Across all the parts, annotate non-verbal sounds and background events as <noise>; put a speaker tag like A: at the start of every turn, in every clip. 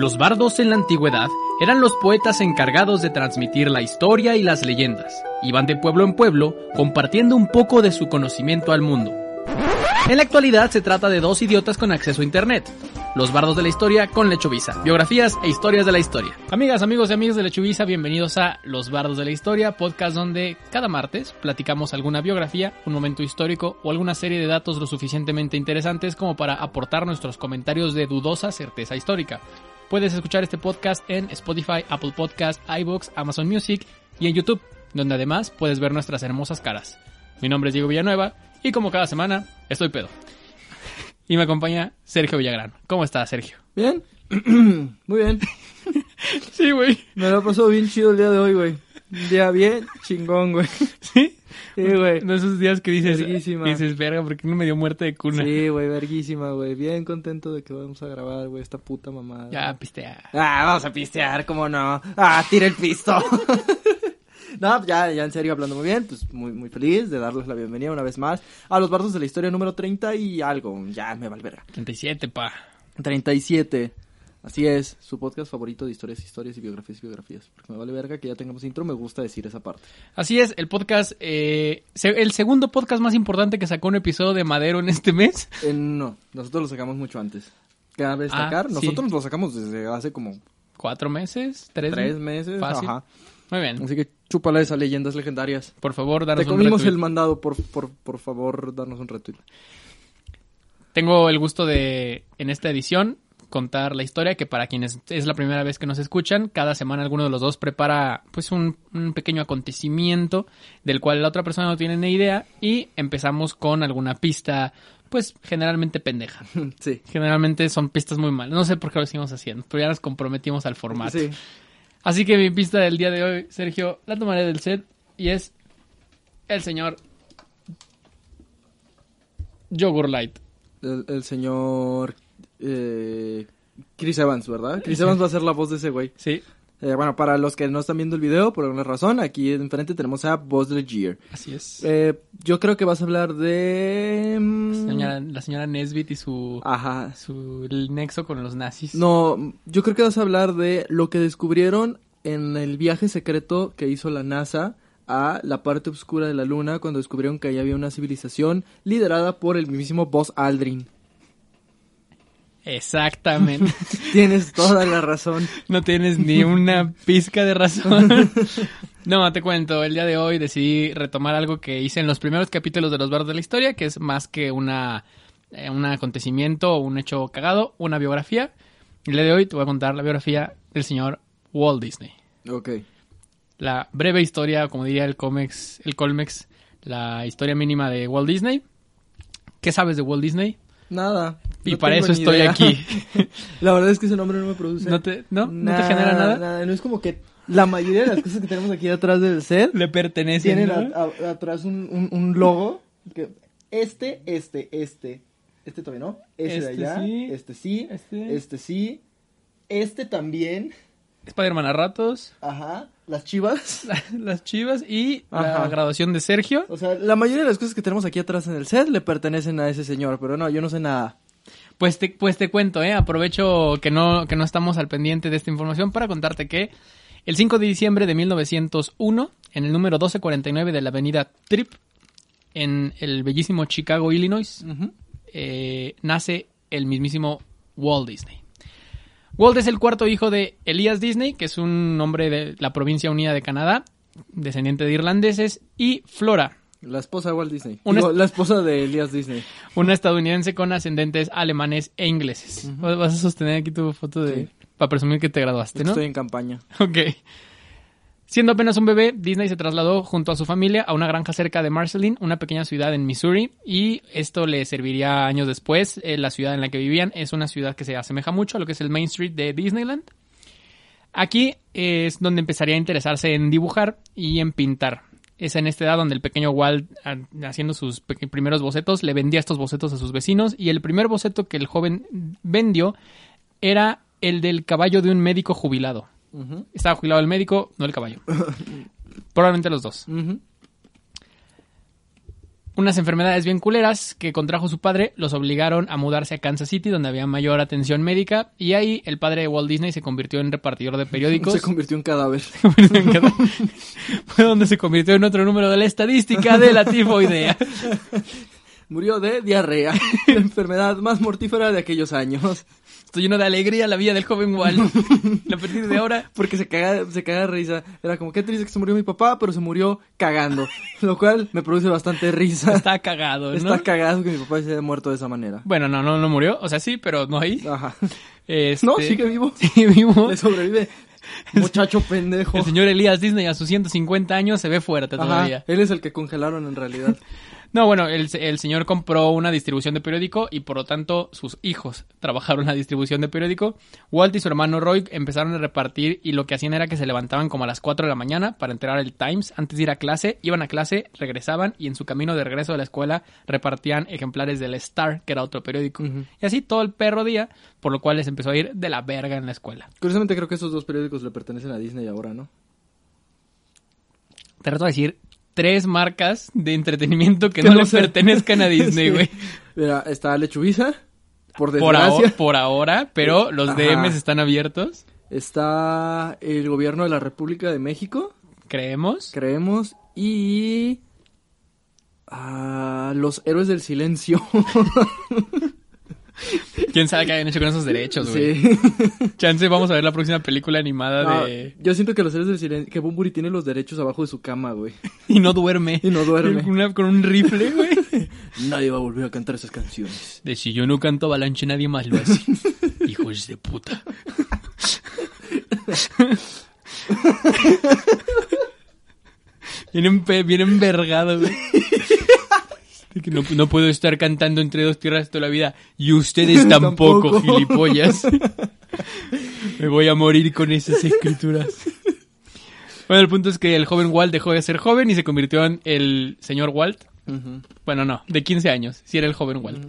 A: Los bardos en la antigüedad eran los poetas encargados de transmitir la historia y las leyendas. Iban de pueblo en pueblo compartiendo un poco de su conocimiento al mundo. En la actualidad se trata de dos idiotas con acceso a internet. Los bardos de la historia con Lechovisa. Biografías e historias de la historia. Amigas, amigos y amigos de Lechovisa, bienvenidos a Los bardos de la historia, podcast donde cada martes platicamos alguna biografía, un momento histórico o alguna serie de datos lo suficientemente interesantes como para aportar nuestros comentarios de dudosa certeza histórica. Puedes escuchar este podcast en Spotify, Apple Podcast, iBooks, Amazon Music y en YouTube, donde además puedes ver nuestras hermosas caras. Mi nombre es Diego Villanueva y como cada semana, estoy pedo. Y me acompaña Sergio Villagrán. ¿Cómo estás, Sergio?
B: ¿Bien? <clears throat> Muy bien. <laughs>
A: Sí, güey.
B: Me lo pasado bien chido el día de hoy, güey. Un día bien chingón, güey.
A: ¿Sí?
B: Sí, güey.
A: De esos días que dices,
B: Verguísima.
A: dices, verga, porque no me dio muerte de cuna.
B: Sí, güey, verguísima, güey. Bien contento de que vamos a grabar, güey, esta puta mamada.
A: Ya, pistea.
B: Ah, vamos a pistear, ¿cómo no? Ah, tira el pisto. <laughs> no, ya, ya en serio, hablando muy bien, pues muy, muy feliz de darles la bienvenida una vez más a los bardos de la historia número 30 y algo. Ya me valverga.
A: 37, pa.
B: 37. Así es, su podcast favorito de historias, historias y biografías y biografías. Porque me vale verga que ya tengamos intro, me gusta decir esa parte.
A: Así es, el podcast, eh, el segundo podcast más importante que sacó un episodio de Madero en este mes.
B: Eh, no, nosotros lo sacamos mucho antes. Cabe destacar,
A: Ah, sí.
B: nosotros lo sacamos desde hace como
A: ¿Cuatro meses? ¿Tres?
B: tres meses.
A: Fácil.
B: Ajá.
A: Muy bien.
B: Así que chúpala esas leyendas legendarias.
A: Por favor, danos
B: Te
A: un
B: comimos
A: retweet.
B: el mandado, por, por, por favor, darnos un retweet.
A: Tengo el gusto de, en esta edición, contar la historia que para quienes es la primera vez que nos escuchan, cada semana alguno de los dos prepara pues un, un pequeño acontecimiento del cual la otra persona no tiene ni idea y empezamos con alguna pista pues generalmente pendeja. <laughs>
B: sí.
A: Generalmente son pistas muy malas. No sé por qué lo seguimos haciendo, pero ya nos comprometimos al formato.
B: Sí.
A: Así que mi pista del día de hoy, Sergio, la tomaré del set y es el señor Yogur Light.
B: El, el señor eh, Chris Evans, ¿verdad? Chris Evans va a ser la voz de ese güey.
A: Sí,
B: Eh, bueno, para los que no están viendo el video, por alguna razón, aquí enfrente tenemos a Buzz Lightyear.
A: así es.
B: Eh, yo creo que vas a hablar de... mm,
A: Señora- la señora Nesbit y su,
B: Ajá.
A: su el nexo con los nazis.
B: No, yo creo que vas a hablar de lo que descubrieron en el viaje secreto que hizo la NASA a la parte oscura de la Luna cuando descubrieron que ahí había una civilización liderada por el mismísimo Buzz Aldrin.
A: Exactamente. <laughs>
B: Tienes toda la razón.
A: no tienes ni una pizca de razón. <laughs> No, te cuento, el día de hoy decidí retomar algo que hice en los primeros capítulos de Los Bardos de la Historia, que es más que una, eh, un acontecimiento o un hecho cagado, una biografía. El día de hoy te voy a contar la biografía del señor Walt Disney.
B: Ok.
A: La breve historia, como diría el Comex, el Colmex, la historia mínima de Walt Disney. ¿Qué sabes de Walt Disney?
B: Nada.
A: Y
B: no
A: para eso estoy
B: idea.
A: aquí. <laughs>
B: la verdad es que ese nombre no me produce.
A: ¿No te, no? ¿No te genera nada?
B: No es como que la mayoría de las cosas que tenemos aquí atrás del set
A: Le pertenece.
B: tienen a- a- atrás un, un- un logo. Que este, este, este. Este todavía no.
A: Este
B: de allá.
A: sí.
B: Este sí.
A: Este.
B: Este sí. Este también.
A: Spider-Man a ratos,
B: Ajá. Las chivas. <laughs>
A: las chivas y la graduación de Sergio.
B: O sea, la mayoría de las cosas que tenemos aquí atrás en el set le pertenecen a ese señor. Pero no, yo no sé nada.
A: Pues te, pues te cuento, ¿eh? Aprovecho que no, que no estamos al pendiente de esta información para contarte que el 5 de diciembre de 1901, en el número 1249 de la avenida Trip, en el bellísimo Chicago, Illinois, eh, nace el mismísimo Walt Disney. Walt es el cuarto hijo de Elias Disney, que es un hombre de la provincia unida de Canadá, descendiente de irlandeses, y Flora,
B: La esposa de Walt Disney.
A: Una
B: Digo, la esposa de Elias Disney.
A: una estadounidense con ascendentes alemanes e ingleses. Vas- Vas a sostener aquí tu foto de...
B: Sí.
A: Para presumir que te graduaste, ¿no?
B: Estoy en campaña.
A: Ok. Siendo apenas un bebé, Disney se trasladó junto a su familia a una granja cerca de Marceline, una pequeña ciudad en Missouri, y esto le serviría años después. Eh, la ciudad en la que vivían es una ciudad que se asemeja mucho a lo que es el Main Street de Disneyland. Aquí es donde empezaría a interesarse en dibujar y en pintar. Es en esta edad donde el pequeño Walt, a- haciendo sus primeros bocetos, le vendía estos bocetos a sus vecinos, y el primer boceto que el joven vendió era el del caballo de un médico jubilado. Estaba jubilado el médico, no el caballo. <laughs> Probablemente los dos. Unas enfermedades bien culeras que contrajo su padre los obligaron a mudarse a Kansas City, donde había mayor atención médica, y ahí el padre de Walt Disney se convirtió en repartidor de periódicos. <laughs>
B: Se convirtió en cadáver. <laughs>
A: Fue donde se convirtió en otro número de la estadística de la tifoidea. <laughs>
B: Murió de diarrea, la enfermedad más mortífera de aquellos años.
A: Estoy lleno de alegría la vida del joven Walt. <laughs> A partir de ahora.
B: Porque se caga, se caga de risa. Era como, qué triste que se murió mi papá, pero se murió cagando. Lo cual me produce bastante risa.
A: Está cagado, ¿no?
B: Está cagado que mi papá se haya muerto de esa manera.
A: Bueno, no, no, no murió. O sea, sí, pero no ahí.
B: Ajá.
A: Este,
B: No, sigue vivo. <laughs>
A: Sigue vivo.
B: Le sobrevive. <laughs> Muchacho pendejo.
A: El señor Elías Disney a sus 150 años se ve fuerte
B: Ajá,
A: todavía.
B: él es el que congelaron en realidad.
A: No, bueno, el, el señor compró una distribución de periódico y por lo tanto sus hijos trabajaron en la distribución de periódico. Walt y su hermano Roy empezaron a repartir y lo que hacían era que se levantaban como a las 4 de la mañana para enterar el Times antes de ir a clase, iban a clase, regresaban y en su camino de regreso de la escuela repartían ejemplares del Star, que era otro periódico. Y así todo el perro día, por lo cual les empezó a ir de la verga en la escuela.
B: Curiosamente creo que esos dos periódicos le pertenecen a Disney ahora, ¿no?
A: Te reto a decir tres marcas de entretenimiento que,
B: Que
A: no,
B: no
A: le pertenezcan a <laughs> Disney,
B: Sí.
A: güey.
B: Mira, está Lechuguiza, por desgracia.
A: por ahora, pero los
B: Ajá.
A: DMs están abiertos,
B: Está el gobierno de la República de México,
A: creemos.
B: creemos, y... ah, los héroes del silencio. <laughs> <laughs>
A: ¿Quién sabe qué hayan hecho con esos derechos, güey?
B: sí. <laughs>
A: Chance, vamos a ver la próxima película animada
B: No,
A: de...
B: Yo siento que los héroes del silencio... Que Bumburi tiene los derechos abajo de su cama, güey. <laughs>
A: Y no duerme.
B: Y no duerme.
A: Una- con un rifle, güey.
B: Nadie va a volver a cantar esas canciones.
A: De si yo no canto avalanche, nadie más lo hace. Hijos de puta. Vienen, bien envergado, güey. Que No, no puedo estar cantando entre dos tierras toda la vida. Y ustedes <laughs> tampoco,
B: Tampoco.
A: gilipollas. <laughs> Me voy a morir con esas escrituras. Bueno, el punto es que el joven Walt dejó de ser joven y se convirtió en el señor Walt. Bueno, no, de 15 años, si era el joven Walt.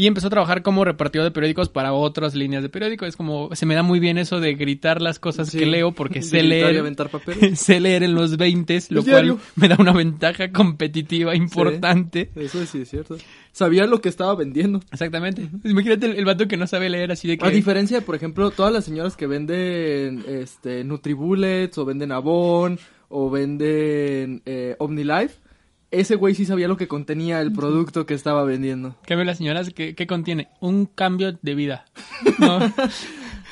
A: Y empezó a trabajar como repartidor de periódicos para otras líneas de periódico. Es como, se me da muy bien eso de gritar las cosas
B: Sí.
A: que leo porque <laughs> sé leer,
B: aventar papel. <laughs>
A: sé leer en los 20, lo cual me da una ventaja competitiva importante.
B: Eso sí es cierto. Sabía lo que estaba vendiendo.
A: Exactamente. Imagínate el, el vato que no sabe leer así de que...
B: A diferencia de, por ejemplo, todas las señoras que venden este Nutribullets o venden Avon o venden eh, OmniLife, ese güey sí sabía lo que contenía el producto que estaba vendiendo.
A: Cambio las señoras, ¿qué, qué contiene? Un cambio de vida. <laughs> No,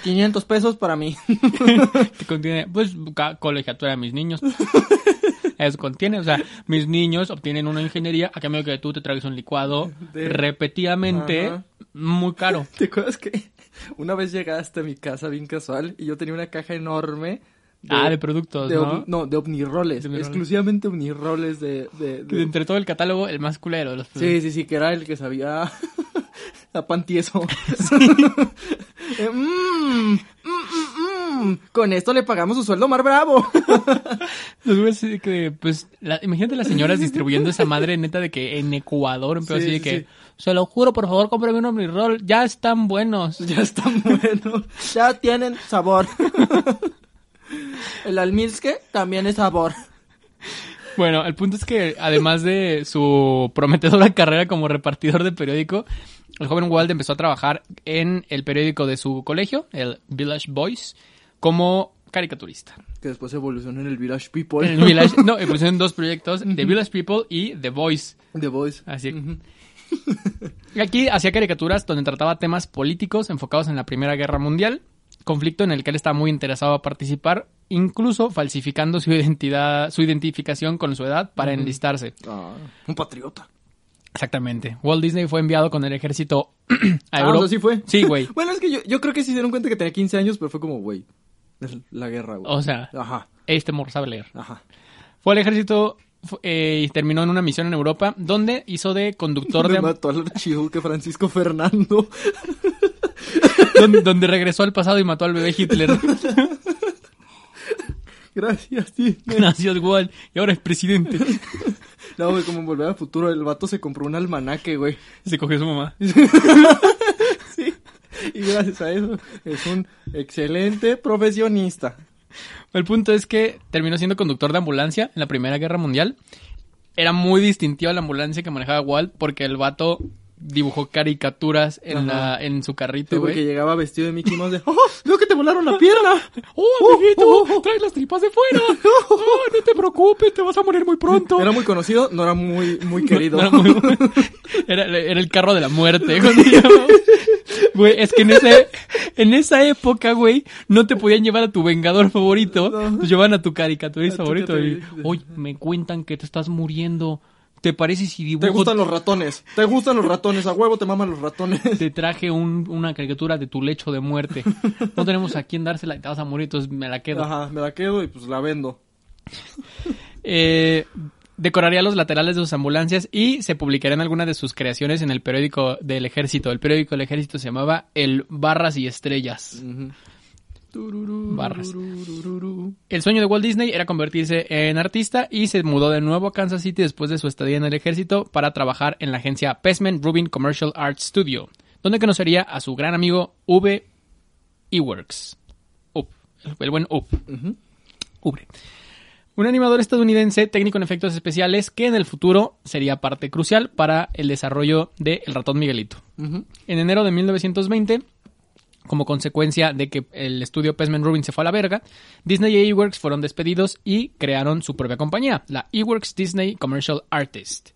B: 500 pesos para mí. <laughs>
A: que contiene, pues, colegiatura de mis niños. <laughs> Eso contiene, o sea, mis niños obtienen una ingeniería a cambio de que tú te traigas un licuado
B: De-
A: repetidamente
B: Ajá.
A: muy caro.
B: ¿Te acuerdas que una vez llegaste a mi casa bien casual y yo tenía una caja enorme
A: ah, de productos,
B: de
A: ¿no?
B: no, de omniroles,
A: De
B: exclusivamente omniroles de, de, de-
A: Entre todo el catálogo, el más culero de los
B: Sí,
A: productos.
B: sí, sí, que era el que sabía <laughs> a pan tieso. <laughs> <laughs> Eh, mm, mm, mm, mm. Con esto le pagamos su sueldo más bravo.
A: Los que, pues, la- imagínate las señoras distribuyendo esa madre neta de que en Ecuador, pedo
B: Sí,
A: así de
B: sí,
A: que,
B: sí.
A: se lo juro, por favor, cómprame un Omniroll, ya están buenos.
B: ya están buenos. Ya tienen sabor. El almizque también es sabor.
A: Bueno, el punto es que además de su prometedora <laughs> carrera como repartidor de periódico, el joven Walt empezó a trabajar en el periódico de su colegio, el Village Boys, como caricaturista.
B: Que después evolucionó en el Village People.
A: En el Village, no, <laughs> pusieron dos proyectos, The Village People y The Voice.
B: The Voice.
A: Así. Y Aquí hacía caricaturas donde trataba temas políticos enfocados en la Primera Guerra Mundial, conflicto en el que él estaba muy interesado a participar, incluso falsificando su identidad, su identificación con su edad para enlistarse.
B: Ah, un patriota.
A: Exactamente. Walt Disney fue enviado con el ejército <clears throat> a
B: Ah,
A: Europa.
B: o sea, sí fue.
A: Sí, güey. <laughs>
B: Bueno, es que yo, yo creo que sí se dieron cuenta que tenía 15 años, pero fue como, güey, es la guerra, güey.
A: O sea,
B: Ajá,
A: este morro sabe leer.
B: ajá.
A: Fue al ejército eh, y terminó en una misión en Europa donde hizo de conductor
B: Me
A: de...
B: mató al archiduque Francisco Fernando. <laughs>
A: donde, donde regresó al pasado y mató al bebé Hitler.
B: Gracias, sí.
A: Gracias, Walt. Y ahora es presidente.
B: No, güey, como en Volver al Futuro, el vato se compró un almanaque, güey.
A: Se cogió a su mamá. <laughs>
B: Sí. Y gracias a eso es un excelente profesionista.
A: El punto es que terminó siendo conductor de ambulancia en la Primera Guerra Mundial. era muy distintiva la ambulancia que manejaba Walt porque el vato dibujó caricaturas en, la, en su carrito,
B: Sí,
A: güey.
B: porque llegaba vestido de Mickey Mouse de, <laughs> ¡Oh, veo que te volaron la pierna! <laughs>
A: ¡Oh, amiguito!
B: oh, oh.
A: ¡Traes las tripas de fuera! <laughs> ¡Oh, no te preocupes! ¡Te vas a morir muy pronto!
B: Era muy conocido, no era muy, muy querido.
A: Era, muy- era- era el carro de la muerte. Güey, es que en ese, en esa época, güey, no te podían llevar a tu vengador favorito.
B: No.
A: Te llevaban a tu caricaturista favorito. Y. Oye, me cuentan que te estás muriendo. ¿Te parece si dibujo?
B: Te gustan los ratones, te gustan los ratones, a huevo te maman los ratones.
A: Te traje un- una caricatura de tu lecho de muerte. No tenemos a quién dársela y te vas a morir, entonces me la quedo.
B: Ajá, me la quedo y pues la vendo. <laughs>
A: Eh, decoraría los laterales de sus ambulancias y se publicarían algunas de sus creaciones en el periódico del ejército. El periódico del ejército se llamaba El Barras y Estrellas.
B: Ujú.
A: Barras. El sueño de Walt Disney era convertirse en artista y se mudó de nuevo a Kansas City después de su estadía en el ejército para trabajar en la agencia Pesman Rubin Commercial Art Studio, donde conocería a su gran amigo V. Eworks. Up, el, el buen Up. Ubre. Un animador estadounidense técnico en efectos especiales que en el futuro sería parte crucial para el desarrollo de El ratón Miguelito. En enero de 1920, como consecuencia de que el estudio Pesman Rubin se fue a la verga, Disney y Eworks fueron despedidos y crearon su propia compañía, la Eworks Disney Commercial Artist.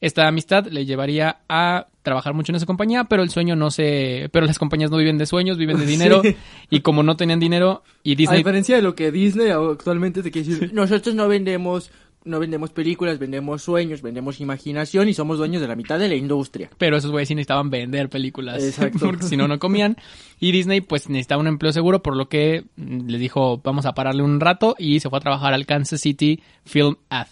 A: Esta amistad le llevaría a trabajar mucho en esa compañía, pero el sueño no se... Pero las compañías no viven de sueños, viven de <laughs> dinero.
B: Sí.
A: Y como no tenían dinero y
B: A
A: Disney...
B: diferencia de lo que Disney actualmente te quiere decir, nosotros no vendemos, no vendemos películas, vendemos sueños, vendemos imaginación y somos dueños de la mitad de la industria.
A: Pero esos güeyes sí necesitaban vender películas.
B: Exacto. <laughs>
A: Porque si no, no comían. Y Disney, pues, necesitaba un empleo seguro, por lo que mm, le dijo, vamos a pararle un rato. Y se fue a trabajar al Kansas City Film Ad.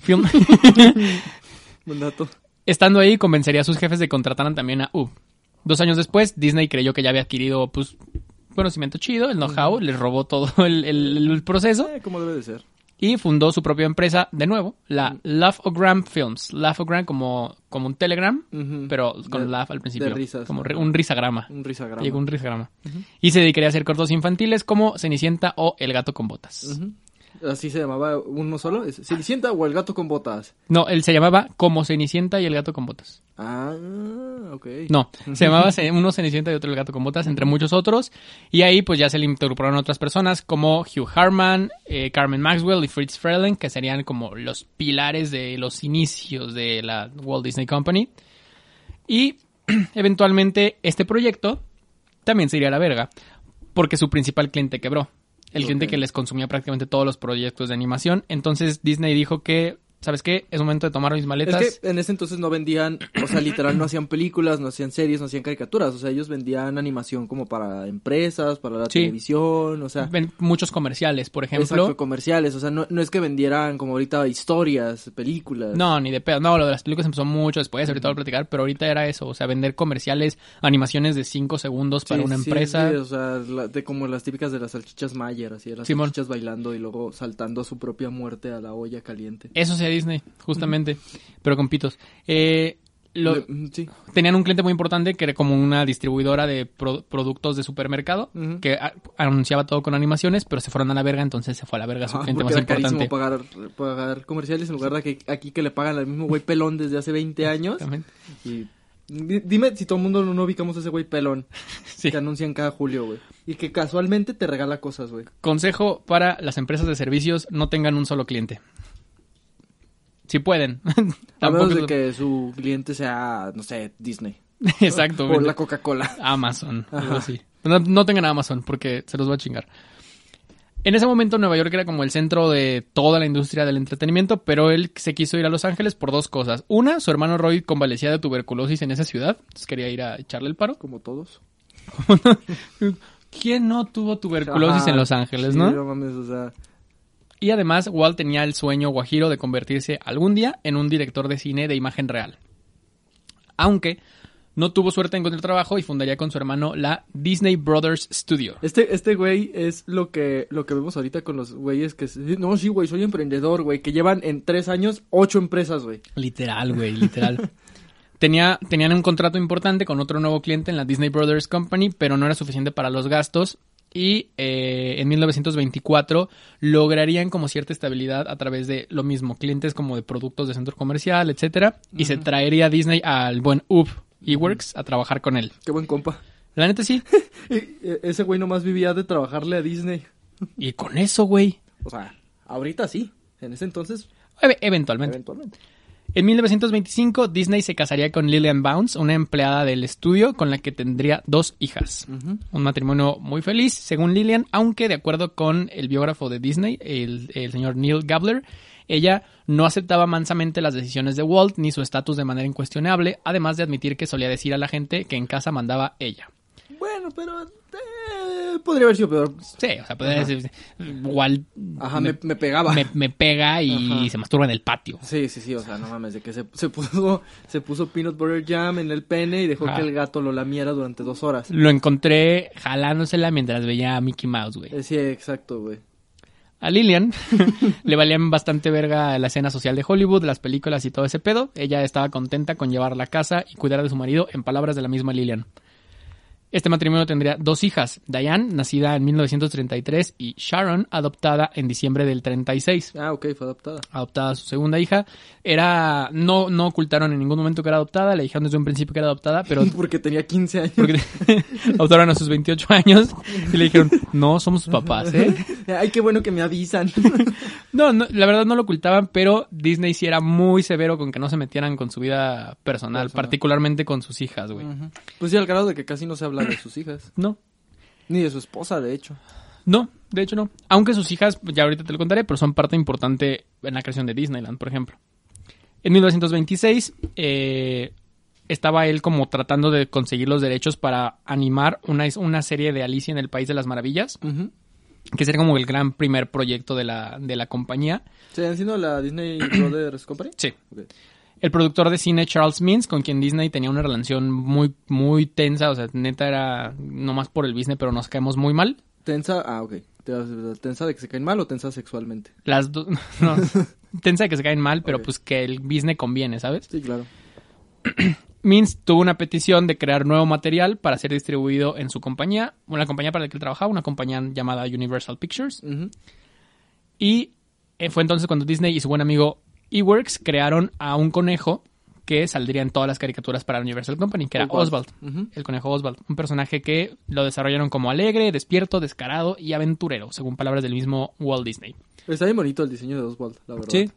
A: Film. <laughs> <laughs>
B: Un dato.
A: Estando ahí, convencería a sus jefes de que contrataran también a U. Dos años después, Disney creyó que ya había adquirido, pues, conocimiento chido, el know-how, les robó todo <laughs> el, el- el proceso
B: Eh, como debe de ser.
A: y fundó su propia empresa de nuevo, la Laugh-O-Gram Films. Laugh-O-Gram como, como un telegram, pero con
B: De-
A: laugh al principio.
B: de risas.
A: Como un risagrama.
B: Un risagrama.
A: Llegó un risagrama. Y se dedicaría a hacer cortos infantiles como Cenicienta o El gato con botas.
B: Ujú. Así se llamaba uno solo. ¿Es Cenicienta o el gato con botas?
A: No, él se llamaba como Cenicienta y El gato con botas.
B: Ah, ok.
A: No, se llamaba uno Cenicienta y otro El gato con botas, entre muchos otros. Y ahí pues ya se le incorporaron otras personas como Hugh Harman, eh, Carmen Maxwell y Fritz Freleng, que serían como los pilares de los inicios de la Walt Disney Company. Y <clears throat> eventualmente este proyecto también se iría a la verga, porque su principal cliente quebró. El cliente que les consumía prácticamente todos los proyectos de animación. Entonces Disney dijo que, ¿sabes qué? Es momento de tomar mis maletas.
B: Es que en ese entonces no vendían, o sea, literal no hacían películas, no hacían series, no hacían caricaturas, o sea, ellos vendían animación como para empresas, para la
A: Sí.
B: televisión, o sea,
A: Ven muchos comerciales, por ejemplo.
B: exacto, comerciales, o sea, no, no es que vendieran como ahorita historias, películas.
A: No, ni de pedo. No, lo de las películas empezó mucho después, ahorita voy a platicar, pero ahorita era eso, o sea, vender comerciales, animaciones de 5 segundos
B: Sí,
A: para una
B: sí,
A: empresa.
B: sí, o sea, la- de como las típicas de las salchichas Mayer, así, de las
A: Simón.
B: salchichas bailando y luego saltando a su propia muerte a la olla caliente.
A: Eso sea Disney, justamente, pero con pitos. Eh, lo-
B: mm, sí.
A: tenían un cliente muy importante que era como una distribuidora de pro- productos de supermercado que a- anunciaba todo con animaciones, pero se fueron a la verga, entonces se fue a la verga su
B: Ajá,
A: cliente más
B: era
A: importante.
B: pagar, pagar comerciales en lugar de que aquí que le pagan al mismo güey pelón desde hace 20 <laughs> años.
A: Exactamente.
B: Y di- dime si todo el mundo no, no ubicamos a ese güey pelón <laughs>
A: Sí.
B: que anuncian cada julio, güey. Y que casualmente te regala cosas, güey.
A: Consejo para las empresas de servicios, no tengan un solo cliente. Si pueden. <laughs>
B: A menos de que su cliente sea, no sé, Disney. <laughs>
A: Exacto.
B: O la Coca-Cola.
A: Amazon, algo
B: Ajá.
A: así. No, no tengan Amazon porque se los va a chingar. En ese momento Nueva York era como el centro de toda la industria del entretenimiento, pero él se quiso ir a Los Ángeles por dos cosas. Una, su hermano Roy convalecía de tuberculosis en esa ciudad, entonces quería ir a echarle el paro.
B: Como todos. <laughs>
A: ¿Quién no tuvo tuberculosis
B: Ajá,
A: en Los Ángeles,
B: sí,
A: no?
B: no mames, o sea,
A: Y además, Walt tenía el sueño guajiro de convertirse algún día en un director de cine de imagen real. Aunque no tuvo suerte en encontrar trabajo y fundaría con su hermano la Disney Brothers Studio.
B: Este, este güey es lo que, lo que vemos ahorita con los güeyes que... se- No, sí, güey, soy emprendedor, güey. Que llevan en tres años ocho empresas, güey.
A: Literal, güey, literal. <laughs> Tenía, tenían un contrato importante con otro nuevo cliente en la Disney Brothers Company, pero no era suficiente para los gastos y eh, en 1924 lograrían como cierta estabilidad a través de lo mismo, clientes como de productos de centro comercial, etcétera, y se traería Disney al buen Ub Eworks a trabajar con él.
B: Qué buen compa.
A: La neta sí. <laughs>
B: E- Ese güey nomás vivía de trabajarle a Disney.
A: y con eso, güey,
B: O sea, ahorita sí. En ese entonces,
A: eve- eventualmente.
B: eventualmente.
A: En 1925, Disney se casaría con Lillian Bounce, una empleada del estudio con la que tendría dos hijas. Un matrimonio muy feliz, según Lillian, aunque de acuerdo con el biógrafo de Disney, el, el señor Neil Gabler, ella no aceptaba mansamente las decisiones de Walt ni su estatus de manera incuestionable, además de admitir que solía decir a la gente que en casa mandaba ella.
B: Bueno, pero eh, podría haber sido peor.
A: Sí, o sea, puede decir, Walt
B: Ajá, me, me pegaba.
A: me, me pega y
B: Ajá.
A: se masturba en el patio.
B: Sí, sí, sí, o sea, no mames, de que se, se puso se puso peanut butter jam en el pene y dejó
A: Ajá.
B: que el gato lo lamiera durante dos horas.
A: Lo encontré jalándosela mientras veía a Mickey Mouse, güey.
B: Eh, sí, exacto, güey.
A: A Lillian <laughs> le valían bastante verga la escena social de Hollywood, las películas y todo ese pedo. Ella estaba contenta con llevarla a casa y cuidar de su marido, en palabras de la misma Lillian. Este matrimonio tendría dos hijas, Diane, nacida en 1933, y Sharon, adoptada en diciembre del 36.
B: Ah, ok, fue adoptada.
A: Adoptada su segunda hija. Era, no, no ocultaron en ningún momento que era adoptada, le dijeron desde un principio que era adoptada, pero <laughs>
B: Porque tenía 15 años.
A: porque <laughs> adoptaron a sus 28 años y le dijeron, no, somos sus papás, ¿eh? <laughs>
B: Ay, qué bueno que me avisan.
A: No, no, la verdad no lo ocultaban, pero Disney sí era muy severo con que no se metieran con su vida personal,
B: Personal.
A: particularmente con sus hijas, güey.
B: Pues sí, al grado de que casi no se habla de sus hijas.
A: No,
B: Ni de su esposa, de hecho.
A: no, de hecho no. Aunque sus hijas, ya ahorita te lo contaré, pero son parte importante en la creación de Disneyland, por ejemplo. En 1926, eh, estaba él como tratando de conseguir los derechos para animar una, una serie de Alicia en el País de las Maravillas, que sería como el gran primer proyecto de la, de la compañía.
B: ¿Se han sido la Disney Brothers Company?
A: Sí. El productor de cine Charles Mintz, con quien Disney tenía una relación muy, muy tensa, o sea, neta era nomás por el business, pero nos caemos muy mal.
B: Tensa, ah, ok. ¿Tensa de que se caen mal o tensa sexualmente?
A: Las dos, <laughs> no, <laughs> tensa de que se caen mal, pero pues que el business conviene, ¿sabes?
B: Sí, claro. <clears throat>
A: Mintz tuvo una petición de crear nuevo material para ser distribuido en su compañía, una compañía para la que él trabajaba, una compañía llamada Universal Pictures. Y eh, fue entonces cuando Disney y su buen amigo Eworks crearon a un conejo que saldría en todas las caricaturas para Universal Company, que era
B: Oswald.
A: El conejo Oswald, un personaje que lo desarrollaron como alegre, despierto, descarado y aventurero, según palabras del mismo Walt Disney.
B: Está bien bonito el diseño de Oswald, la verdad.
A: Sí.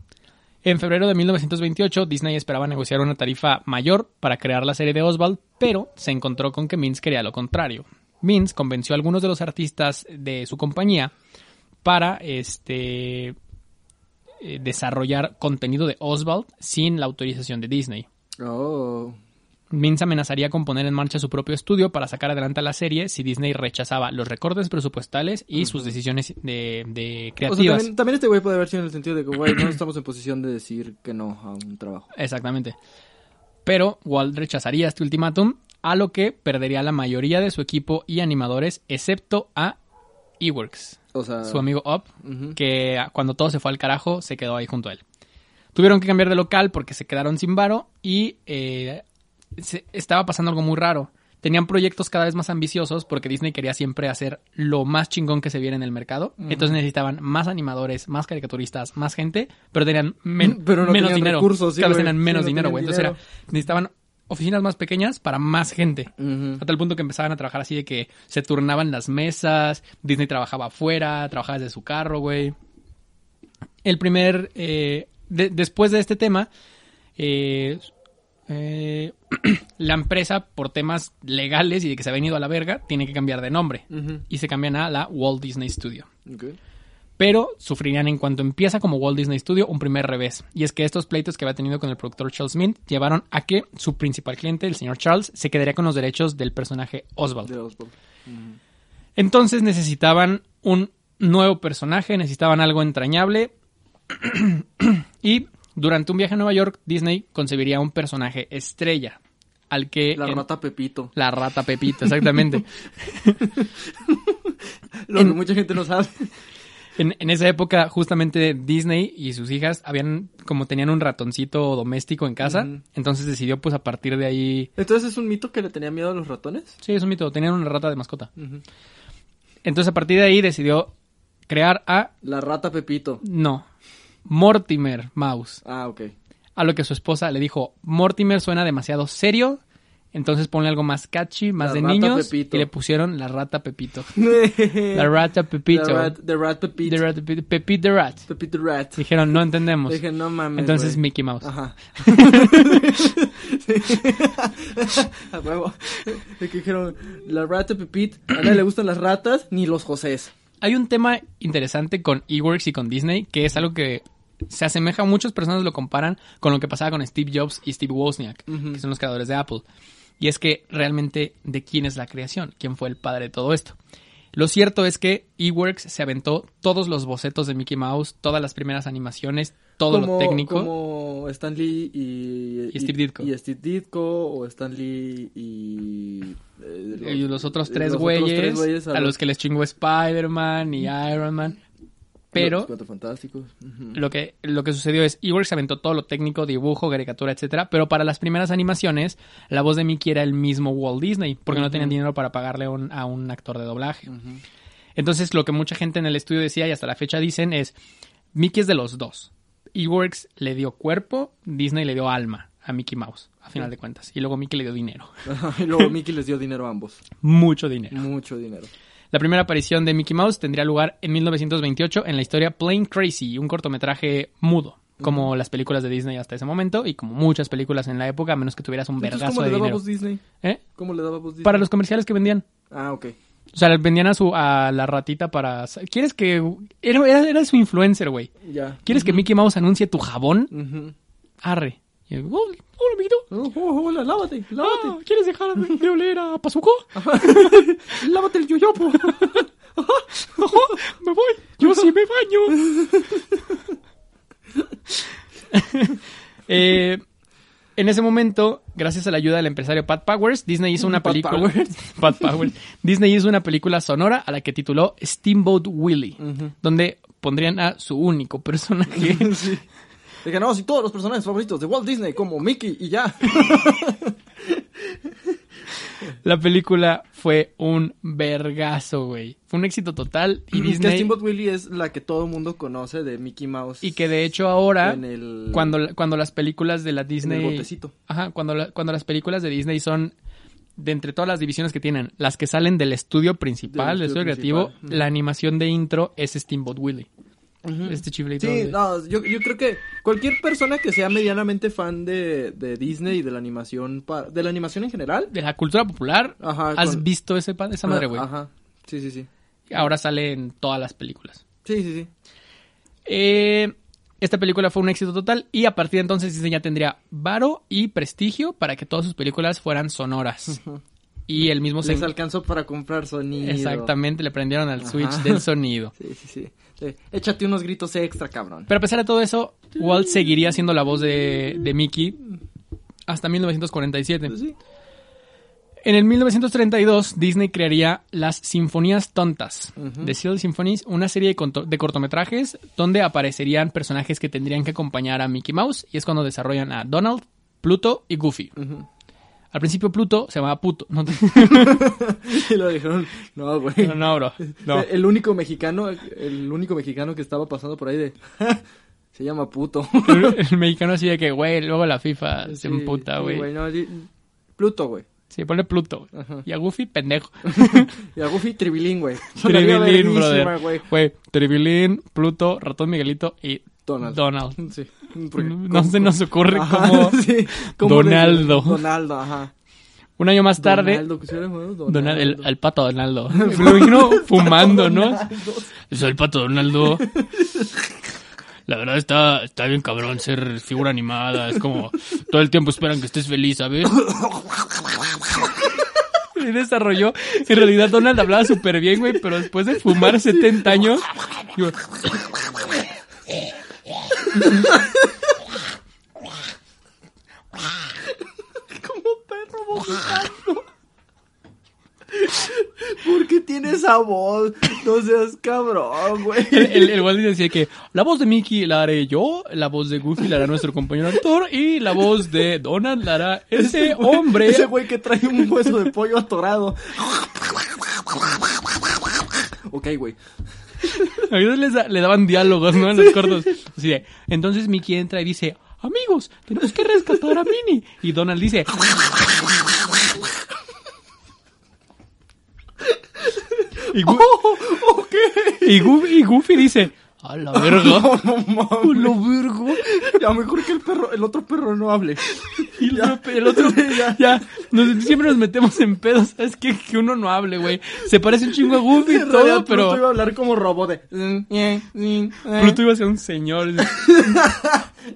A: En febrero de 1928, Disney esperaba negociar una tarifa mayor para crear la serie de Oswald, pero se encontró con que Mintz quería lo contrario. Mintz convenció a algunos de los artistas de su compañía para este eh, desarrollar contenido de Oswald sin la autorización de Disney.
B: Oh.
A: Mintz amenazaría con poner en marcha su propio estudio para sacar adelante la serie si Disney rechazaba los recortes presupuestales y sus decisiones de, de
B: O sea,
A: creativas.
B: también, también este güey puede haber sido en el sentido de que, güey, no estamos en posición de decir que no a un trabajo.
A: Exactamente. Pero Walt rechazaría este ultimátum, a lo que perdería la mayoría de su equipo y animadores, excepto a Eworks,
B: O sea,
A: su amigo Up, que cuando todo se fue al carajo, se quedó ahí junto a él. Tuvieron que cambiar de local porque se quedaron sin varo y eh, se- estaba pasando algo muy raro. Tenían proyectos cada vez más ambiciosos porque Disney quería siempre hacer lo más chingón que se viera en el mercado. Entonces necesitaban más animadores, más caricaturistas, más gente, pero tenían men- <laughs>
B: Pero no
A: menos
B: tenían
A: dinero.
B: recursos, sí,
A: cada vez tenían
B: Sí,
A: menos
B: no
A: dinero, güey. Entonces era, necesitaban oficinas más pequeñas para más gente. A tal punto que empezaban a trabajar así de que se turnaban las mesas, Disney trabajaba afuera, trabajaba desde su carro, güey. El primer, eh, de- después de este tema, eh, eh, <clears throat> la empresa, por temas legales y de que se habían ido a la verga, tiene que cambiar de nombre. Y se cambian a la Walt Disney Studio. Pero sufrirían en cuanto empieza como Walt Disney Studio un primer revés. Y es que estos pleitos que había tenido con el productor Charles Mint llevaron a que su principal cliente, el señor Charles, se quedaría con los derechos del personaje Oswald.
B: De Oswald.
A: Entonces necesitaban un nuevo personaje, necesitaban algo entrañable. <clears throat> y durante un viaje a Nueva York, Disney concebiría un personaje estrella. Al que.
B: La
A: en-
B: rata Pepito.
A: La rata Pepita, exactamente. <laughs>
B: Lo que mucha gente no sabe.
A: En, en esa época, justamente Disney y sus hijas habían, como tenían un ratoncito doméstico en casa, entonces decidió, pues a partir de ahí.
B: Entonces es un mito que le tenía miedo a los ratones.
A: Sí, es un mito, tenían una rata de mascota. Entonces a partir de ahí decidió crear a...
B: La rata Pepito.
A: No. Mortimer Mouse.
B: Ah, ok.
A: A lo que su esposa le dijo, Mortimer suena demasiado serio, entonces ponle algo más catchy, más
B: La
A: de niños.
B: Pepito.
A: Y le pusieron la rata Pepito. <laughs> La rata Pepito.
B: The rat, the rat Pepito.
A: The rat Pepito. Pepito the Rat.
B: Pepito Rat.
A: Dijeron, no entendemos.
B: Dije, no mames.
A: Entonces
B: güey.
A: Mickey Mouse.
B: Ajá. <laughs> a huevo. Dijeron, la rata Pepit, a nadie le gustan las ratas ni los Josés.
A: Hay un tema interesante con eWorks y con Disney, que es algo que se asemeja, muchas personas lo comparan con lo que pasaba con Steve Jobs y Steve Wozniak, que son los creadores de Apple. Y es que realmente, ¿de quién es la creación? ¿Quién fue el padre de todo esto? Lo cierto es que eWorks se aventó todos los bocetos de Mickey Mouse, todas las primeras animaciones, todo lo
B: Como-
A: técnico.
B: Como Stan Lee y...
A: Y Steve Ditko.
B: Y Steve Ditko, o Stan Lee y... eh,
A: Y los otros
B: eh,
A: tres
B: los
A: güeyes,
B: tres güeyes
A: a los que les chingó Spider-Man y Iron Man. Pero
B: Los Cuatro Fantásticos.
A: Lo que, lo que sucedió es, eWorks aventó todo lo técnico, dibujo, caricatura, etcétera, pero para las primeras animaciones, la voz de Mickey era el mismo Walt Disney, porque no tenían dinero para pagarle a un, a un actor de doblaje. Entonces, lo que mucha gente en el estudio decía y hasta la fecha dicen es, Mickey es de los dos. eWorks le dio cuerpo, Disney le dio alma a Mickey Mouse, a final de cuentas, y luego Mickey le dio dinero, <laughs>
B: y luego Mickey les dio dinero a ambos.
A: mucho dinero.
B: Mucho dinero.
A: La primera aparición de Mickey Mouse tendría lugar en 1928 en la historia Plain Crazy, un cortometraje mudo, como las películas de Disney hasta ese momento y como muchas películas en la época, a menos que tuvieras un vergazo
B: ¿Cómo
A: de
B: le daba
A: dinero.
B: Disney?
A: ¿Eh?
B: ¿Cómo le daba Disney?
A: Para los comerciales que vendían.
B: Ah, ok.
A: O sea, vendían a su a la ratita para ¿Quieres que era era, era su influencer, güey?
B: Ya.
A: ¿Quieres que Mickey Mouse anuncie tu jabón? Arre. Y "Oh, hola, amiguito.
B: Oh, oh, hola, lávate,
A: Ah,
B: lávate.
A: ¿Quieres dejar de, oler a Pazuco? <laughs>
B: lávate el yoyopo. <laughs>
A: me voy. Yo sí me baño. <laughs> Eh, en ese momento, gracias a la ayuda del empresario Pat Powers, Disney hizo una
B: Pat
A: película.
B: Powers.
A: Pat Powers. Disney hizo una película sonora a la que tituló Steamboat Willie, donde pondrían a su único personaje.
B: sí. No, si todos los personajes favoritos de Walt Disney, como Mickey y ya.
A: La película fue un vergazo, güey. Fue un éxito total y
B: Que
A: Disney
B: Steamboat Willie es la que todo el mundo conoce de Mickey Mouse.
A: y que de hecho ahora
B: en el,
A: cuando cuando las películas de la
B: en
A: Disney
B: el botecito.
A: Ajá, cuando, la- cuando las películas de Disney son de entre todas las divisiones que tienen, las que salen del estudio principal, del
B: Del
A: estudio,
B: estudio
A: creativo,
B: principal.
A: la animación de intro es Steamboat Willie. Este chiflito.
B: Sí,
A: de-
B: no, yo, yo creo que cualquier persona que sea medianamente fan de, de Disney y de la animación, pa- de la animación en general.
A: De la cultura popular,
B: Ajá,
A: ¿has
B: con-
A: visto ese, pa- esa madre, güey?
B: Ajá, sí, sí, sí.
A: Ahora sale en todas las películas.
B: Sí, sí, sí.
A: Eh, esta película fue un éxito total y a partir de entonces Disney ya tendría varo y prestigio para que todas sus películas fueran sonoras. Y el mismo se...
B: Les alcanzó para comprar sonido.
A: Exactamente, le prendieron al
B: Ajá.
A: switch del sonido. <laughs>
B: Sí, sí, sí. Sí, Échate unos gritos extra, cabrón.
A: Pero a pesar de todo eso, Walt seguiría siendo la voz de, de Mickey hasta 1947.
B: Pues sí.
A: En el 1932, Disney crearía las Sinfonías Tontas. The Silly Symphonies, una serie de, de cortometrajes donde aparecerían personajes que tendrían que acompañar a Mickey Mouse, y es cuando desarrollan a Donald, Pluto y Goofy. Al principio Pluto se llamaba Puto. No, <laughs>
B: Y lo dijeron, no, güey.
A: no, no, bro. No.
B: El único mexicano, el único mexicano que estaba pasando por ahí de, <laughs> se llama puto.
A: El, el mexicano así de que, güey, luego la FIFA se
B: Sí,
A: emputa,
B: sí,
A: güey.
B: no, di- Pluto, güey.
A: Sí, ponle Pluto.
B: Ajá.
A: Y a Goofy, pendejo. <laughs>
B: Y a Goofy, tribilín, güey.
A: Tribilín, brother.
B: güey.
A: Güey, Tribilín, Pluto, Ratón Miguelito y
B: Donald.
A: Donald. <laughs>
B: Sí. Porque-
A: No, no se nos ocurre
B: Ajá,
A: cómo... <laughs>
B: sí, cómo
A: Donaldo. <laughs>
B: Donaldo, ajá.
A: Un año más tarde,
B: Donaldo, llama, ¿no?
A: Donald,
B: Donaldo.
A: el, el pato Donaldo. Lo fumando, ¿no?
B: Donaldo.
A: Soy el pato Donaldo. La verdad está, está bien cabrón ser figura animada. Es como todo el tiempo esperan que estés feliz, ¿sabes? Y desarrolló. En realidad Donald hablaba súper bien, güey, pero después de fumar 70 años. digo,
B: Como perro vomitando. ¿Por qué tiene esa voz? No seas cabrón, güey.
A: El, el, decía que la voz de Mickey la haré yo, la voz de Goofy la hará nuestro compañero actor y la voz de Donald la hará ese hombre.
B: Ese güey que trae un hueso de pollo atorado. Ok, güey. <laughs>
A: A veces les le daban diálogos, ¿no? En los cortos. Así de, entonces Mickey entra y dice, amigos, tenemos que rescatar a Minnie. Y Donald dice, <laughs> y,
B: Oh, ok.
A: y Goofy, y Goofy dice, a la verga. <laughs>
B: No, no
A: A la verga.
B: Ya mejor que el perro, el otro perro no hable. <laughs>
A: Y el otro, el otro- <laughs> ya, nos- siempre nos metemos en pedos, ¿sabes qué? Que uno no hable, güey. Se parece un chingo a Goofy y
B: En realidad,
A: todo,
B: Pluto iba
A: pero
B: a hablar como robot de...
A: Pluto iba a ser un señor.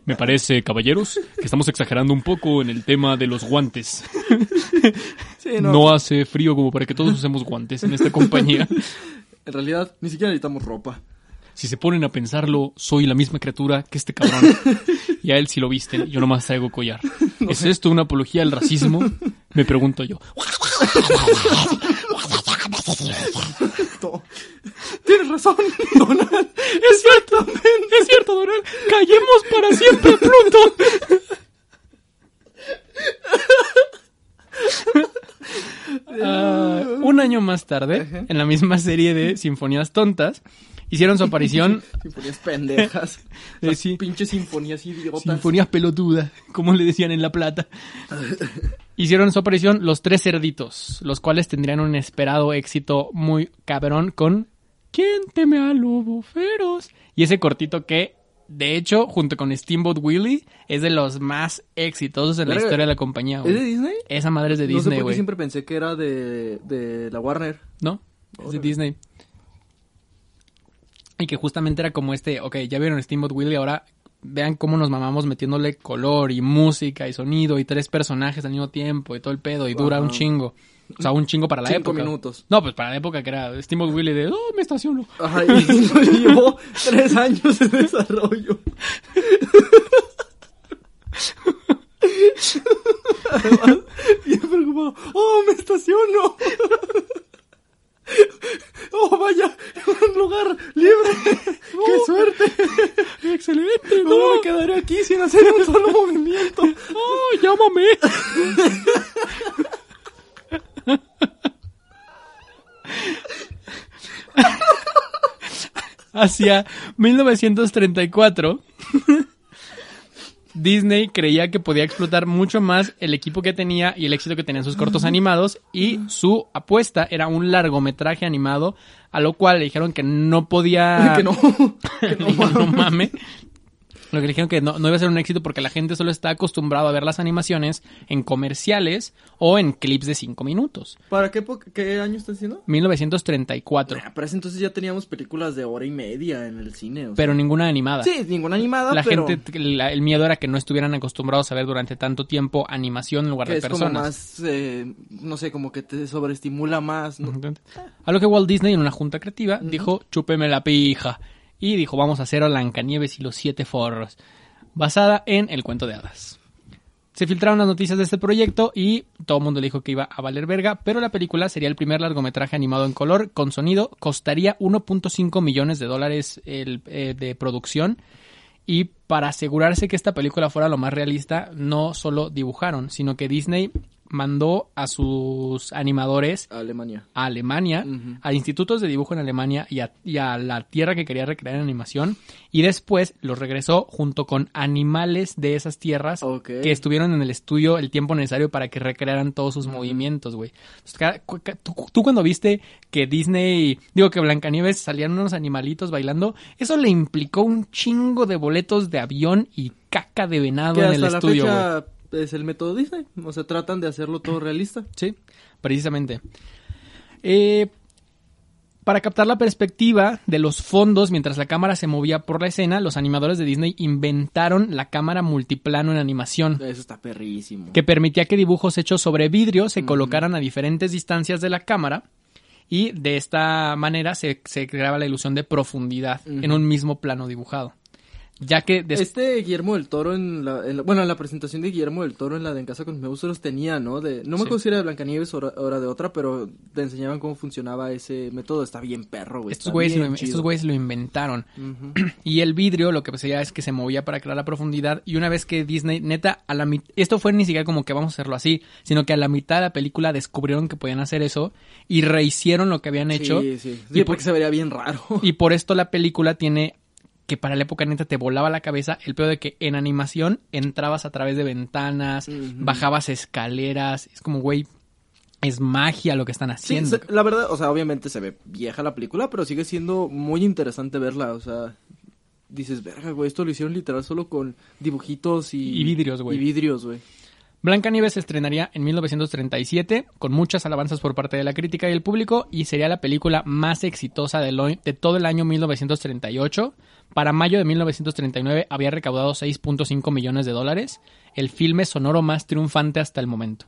A: Me parece, caballeros, que estamos exagerando un poco en el tema de los guantes.
B: Sí,
A: No.
B: no.
A: hace frío como para que todos usemos guantes en esta compañía.
B: En realidad, ni siquiera necesitamos ropa.
A: Si se ponen a pensarlo, soy la misma criatura que este cabrón. <laughs> Y a él sí lo visten, yo nomás traigo collar. <laughs> ¿Es esto una apología al racismo? Me pregunto yo. <laughs>
B: Tienes razón, Donald.
A: Es cierto, es cierto, Donald. Callemos para siempre, Pluto. Ah, un año más tarde, en la misma serie de Sinfonías Tontas, hicieron su aparición <laughs>
B: Sinfonías pendejas. <laughs>
A: Eh,
B: Las
A: sí.
B: pinches sinfonías idiotas.
A: Sinfonías pelotudas, como le decían en La Plata. <laughs> Hicieron su aparición Los Tres Cerditos, los cuales tendrían un esperado éxito muy cabrón con ¿Quién teme al lobo feroz? Y ese cortito que, de hecho, junto con Steamboat Willie, es de los más exitosos en la historia de la compañía,
B: ¿Es de Disney?
A: Esa madre es de
B: no sé
A: Disney,
B: por qué
A: güey.
B: siempre pensé que era de, de la Warner.
A: ¿No? Es de. Disney. Y que justamente era como este, ok, ya vieron Steamboat Willie, ahora vean cómo nos mamamos metiéndole color y música y sonido y tres personajes al mismo tiempo y todo el pedo y dura un chingo. O sea, un chingo para la
B: Cinco
A: época.
B: minutos.
A: No, pues para la época que era Steamboat Willie de, oh, me estaciono.
B: Ajá, <laughs> y llevó tres años de desarrollo. Además, bien preocupado. ¡Oh, me estaciono! <laughs> ¡Oh, vaya! ¡Un lugar libre! <laughs> ¡Qué suerte!
A: Excelente,
B: No me quedaré aquí sin hacer un solo <laughs> movimiento.
A: Oh, llámame. <laughs> Hacia 1934, Disney creía que podía explotar mucho más el equipo que tenía y el éxito que tenían sus cortos animados y su apuesta era un largometraje animado, a lo cual le dijeron que no podía... <laughs> <laughs> <laughs>
B: que no.
A: Le dijeron, no mames. Lo que dijeron que no, no iba a ser un éxito porque la gente solo está acostumbrado a ver las animaciones en comerciales o en clips de 5 minutos.
B: ¿Para qué, po- qué año estás diciendo?
A: 1934.
B: Ah, Pero ese entonces ya teníamos películas de hora y media en el cine. o sea.
A: Pero ninguna animada.
B: Sí, ninguna animada,
A: la
B: pero
A: gente, la- el miedo era que no estuvieran acostumbrados a ver durante tanto tiempo animación en lugar
B: que
A: de
B: es como
A: personas.
B: más, eh, no sé, como que te sobreestimula más. ¿no?
A: A lo que Walt Disney en una junta creativa dijo, chúpeme la pija. Y dijo, vamos a hacer a Blancanieves y los siete forros. Basada en el cuento de hadas. Se filtraron las noticias de este proyecto y todo el mundo dijo que iba a valer verga, pero la película sería el primer largometraje animado en color con sonido, costaría 1.5 millones de dólares el, eh, de producción y para asegurarse que esta película fuera lo más realista, no solo dibujaron, sino que Disney mandó a sus animadores
B: Alemania.
A: a Alemania, a institutos de dibujo en Alemania y a, y a la tierra que quería recrear en animación. Y después los regresó junto con animales de esas tierras que estuvieron en el estudio el tiempo necesario para que recrearan todos sus movimientos, güey. Tú, tú cuando viste que Disney, digo que Blancanieves salían unos animalitos bailando, eso le implicó un chingo de boletos de avión y caca de venado
B: Que
A: en el
B: la
A: estudio,
B: fecha es el método Disney. O sea, tratan de hacerlo todo realista.
A: Sí, precisamente. Eh, para captar la perspectiva de los fondos mientras la cámara se movía por la escena, los animadores de Disney inventaron la cámara multiplano en animación,
B: Eso está perrísimo.
A: que permitía que dibujos hechos sobre vidrio se colocaran a diferentes distancias de la cámara y de esta manera se, se creaba la ilusión de profundidad en un mismo plano dibujado. Ya que des-
B: Este Guillermo del Toro en la, en la- bueno, en la presentación de Guillermo del Toro en la de En Casa con monstruos tenía, ¿no? De, no me
A: Sí.
B: acuerdo si era de Blancanieves o era- de otra, pero te enseñaban cómo funcionaba ese método. Está bien perro, güey.
A: estos güeyes, lo, estos güeyes lo inventaron. <clears throat> Y el vidrio lo que hacía es que se movía para crear la profundidad. Y una vez que Disney, neta, a la mit- esto fue ni siquiera como que vamos a hacerlo así, sino que a la mitad de la película descubrieron que podían hacer eso y rehicieron lo que habían hecho.
B: Sí, sí.
A: Y
B: Sí,
A: por-
B: porque se vería bien raro.
A: Y por esto la película tiene que para la época neta te volaba la cabeza el peor de que en animación entrabas a través de ventanas, bajabas escaleras, es como, güey, es magia lo que están haciendo.
B: la verdad, o sea, obviamente se ve vieja la película, pero sigue siendo muy interesante verla, o sea, dices, verga, güey, esto lo hicieron literal solo con dibujitos y...
A: Y vidrios, güey.
B: Y vidrios, güey.
A: Blancanieves se estrenaría en 1937 con muchas alabanzas por parte de la crítica y el público y sería la película más exitosa de, lo- de todo el año 1938. Para mayo de 1939 había recaudado 6.5 millones de dólares, el filme sonoro más triunfante hasta el momento.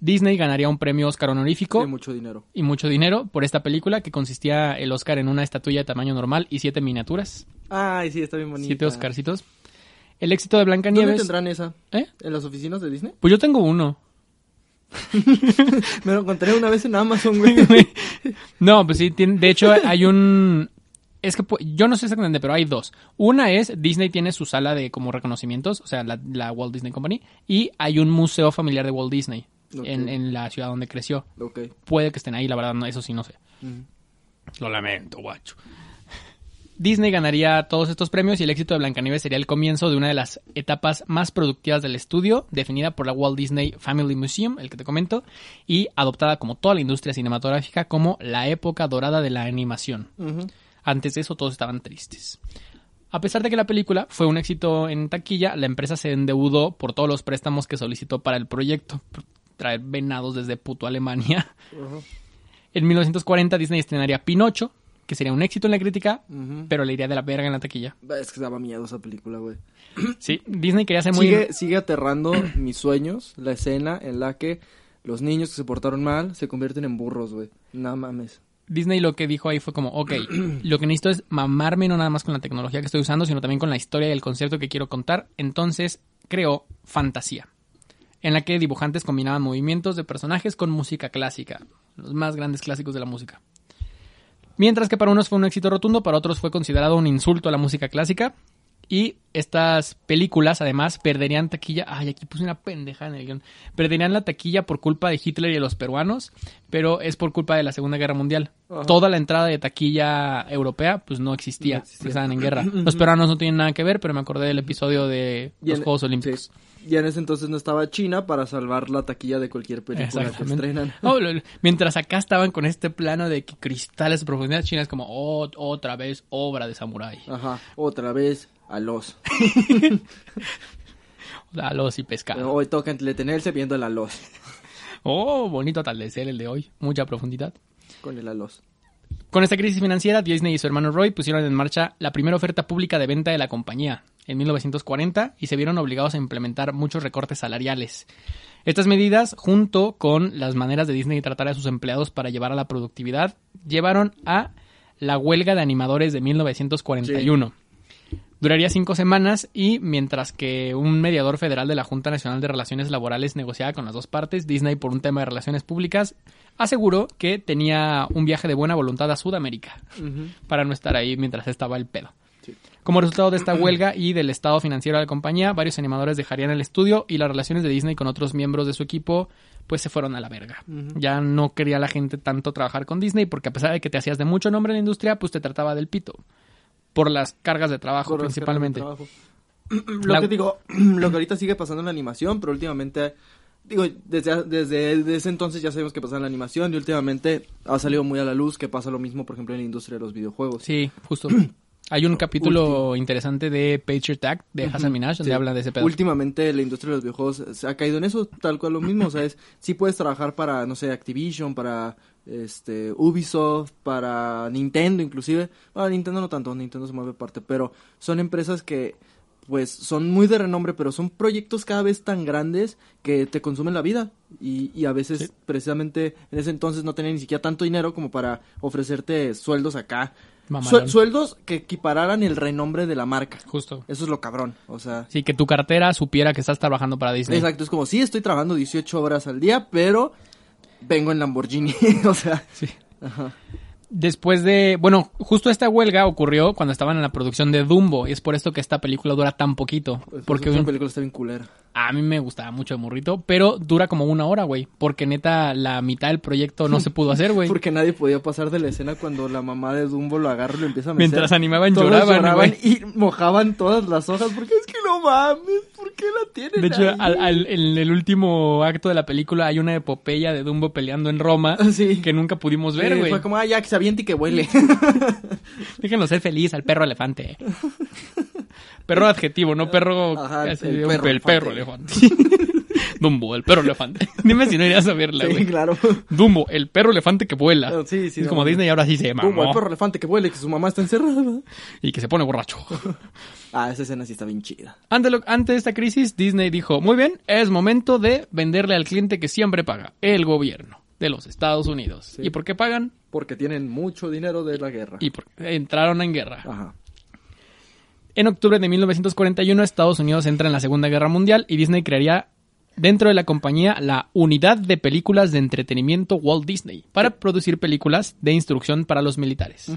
A: Disney ganaría un premio Oscar honorífico
B: De mucho dinero.
A: y mucho dinero por esta película que consistía el Oscar en una estatuilla de tamaño normal y siete miniaturas,
B: Ay, sí, está bien bonita.
A: siete Oscarcitos. El éxito de
B: ¿Dónde
A: Blancanieves...
B: tendrán esa?
A: ¿Eh?
B: ¿En las oficinas de Disney?
A: Pues yo tengo uno. <laughs>
B: Me lo encontré una vez en Amazon, güey. <laughs>
A: No, pues sí, tiene- de hecho hay un... Es que yo no sé exactamente, pero hay dos. Una es, Disney tiene su sala de como reconocimientos, o sea, la, la Walt Disney Company, y hay un museo familiar de Walt Disney en, en la ciudad donde creció. Puede que estén ahí, la verdad, no, eso sí no sé. Lo lamento, guacho. Disney ganaría todos estos premios y el éxito de Blancanieves sería el comienzo de una de las etapas más productivas del estudio, definida por la Walt Disney Family Museum, el que te comento, y adoptada como toda la industria cinematográfica como la época dorada de la animación. Antes de eso todos estaban tristes. A pesar de que la película fue un éxito en taquilla, la empresa se endeudó por todos los préstamos que solicitó para el proyecto. Traer venados desde puto Alemania. En 1940 Disney estrenaría Pinocho, que sería un éxito en la crítica, pero le iría de la verga en la taquilla.
B: Es que daba miedo esa película, güey. <clears throat>
A: Sí, Disney quería ser muy...
B: Sigue, sigue aterrando <clears throat> mis sueños la escena en la que los niños que se portaron mal se convierten en burros, güey. No mames.
A: Disney lo que dijo ahí fue como, ok, <clears throat> lo que necesito es mamarme no nada más con la tecnología que estoy usando, sino también con la historia y el concepto que quiero contar. Entonces creó Fantasía, en la que dibujantes combinaban movimientos de personajes con música clásica, los más grandes clásicos de la música. Mientras que para unos fue un éxito rotundo, para otros fue considerado un insulto a la música clásica. Y estas películas, además, perderían taquilla. Ay, aquí puse una pendeja en el guion. Perderían la taquilla por culpa de Hitler y de los peruanos, pero es por culpa de la Segunda Guerra Mundial.
B: Ajá.
A: Toda la entrada de taquilla europea, pues no existía,
B: No existía.
A: porque estaban en guerra. <clears throat> Los peruanos no tienen nada que ver, pero me acordé del episodio de los
B: en-
A: Juegos Olímpicos.
B: sí. Y en ese entonces no estaba China para salvar la taquilla de cualquier película que estrenan. <laughs>
A: No, mientras acá estaban con este plano de que cristales de profundidad china es como "Oh, otra vez obra de samurái.
B: Ajá. Otra vez a los. <laughs>
A: Y pescado.
B: Hoy toca entretenerse viendo el alos.
A: Oh, bonito atardecer el de hoy. Mucha profundidad.
B: Con el alos.
A: Con esta crisis financiera, Disney y su hermano Roy pusieron en marcha la primera oferta pública de venta de la compañía en 1940 y se vieron obligados a implementar muchos recortes salariales. Estas medidas, junto con las maneras de Disney de tratar a sus empleados para llevar a la productividad, llevaron a la huelga de animadores de 1941. Duraría cinco semanas y mientras que un mediador federal de la Junta Nacional de Relaciones Laborales negociaba con las dos partes, Disney por un tema de relaciones públicas aseguró que tenía un viaje de buena voluntad a Sudamérica para no estar ahí mientras estaba el pedo.
B: Sí.
A: Como resultado de esta <clears throat> huelga y del estado financiero de la compañía, varios animadores dejarían el estudio y las relaciones de Disney con otros miembros de su equipo pues se fueron a la verga. Ya no quería la gente tanto trabajar con Disney porque a pesar de que te hacías de mucho nombre en la industria, pues te trataba del pito. Por las cargas de trabajo
B: Por
A: principalmente.
B: cargas de trabajo. <clears throat> Lo
A: La-
B: que digo, <clears throat> lo que ahorita sigue pasando en la animación, pero últimamente, digo, desde, desde, desde ese entonces ya sabemos que pasa en la animación y últimamente ha salido muy a la luz que pasa lo mismo, por ejemplo, en la industria de los videojuegos.
A: Sí, justo. <clears throat> Hay un capítulo interesante de Pager Tag de Hassan Minaj donde
B: Sí.
A: habla de ese pedo.
B: Últimamente la industria de los videojuegos se ha caído en eso, tal cual lo mismo, o sea, es, sí puedes trabajar para, no sé, Activision, para este Ubisoft, para Nintendo inclusive, bueno, Nintendo no tanto, Nintendo se mueve aparte, pero son empresas que pues son muy de renombre, pero son proyectos cada vez tan grandes que te consumen la vida. Y, y a veces,
A: Sí.
B: precisamente, en ese entonces no tenía ni siquiera tanto dinero como para ofrecerte sueldos acá. Sueldos que equipararan el renombre de la marca.
A: Justo.
B: Eso es lo cabrón. O sea,
A: Sí, que tu cartera supiera que estás trabajando para Disney.
B: exacto. Es como, sí, estoy trabajando 18 horas al día, pero vengo en Lamborghini. <laughs> o sea,
A: Sí.
B: ajá.
A: Después de, bueno, justo esta huelga ocurrió cuando estaban en la producción de Dumbo y es por esto que esta película dura tan poquito.
B: Pues,
A: porque un-
B: película está bien culera.
A: A mí me gustaba mucho de morrito, pero dura como una hora, güey, porque neta la mitad del proyecto no se pudo hacer, güey.
B: Porque nadie podía pasar de la escena cuando la mamá de Dumbo lo agarra y lo empieza a mecer.
A: Mientras animaban
B: Todos
A: lloraban, güey.
B: y mojaban todas las hojas porque es que no mames, ¿por qué la tienen
A: De hecho,
B: ahí?
A: al- al- en el último acto de la película hay una epopeya de Dumbo peleando en Roma <laughs>
B: Sí.
A: que nunca pudimos ver,
B: Sí,
A: güey.
B: fue como, ah, ya, que se aviente y que huele. <laughs> <laughs>
A: Déjenlo ser feliz al perro elefante. Perro adjetivo, no perro.
B: Ajá, el perro
A: el perro
B: elefante. <laughs>
A: Dumbo, el perro elefante. <laughs> Dime si no irías a verla,
B: sí, claro.
A: Dumbo, el perro elefante que vuela.
B: Ah, sí, sí,
A: es
B: no,
A: como. Disney ahora sí se mamó.
B: Dumbo, el perro elefante que huele, que su mamá está encerrada.
A: Y que se pone borracho. <laughs>
B: Ah, esa escena sí está bien chida.
A: Ante, lo- ante esta crisis, Disney dijo, muy bien, es momento de venderle al cliente que siempre paga, el gobierno de los Estados Unidos.
B: Sí.
A: ¿Y por qué pagan?
B: Porque tienen mucho dinero de la guerra.
A: Y porque entraron en guerra.
B: Ajá.
A: En octubre de 1941, Estados Unidos entra en la Segunda Guerra Mundial y Disney crearía dentro de la compañía la Unidad de Películas de Entretenimiento Walt Disney para producir películas de instrucción para los militares.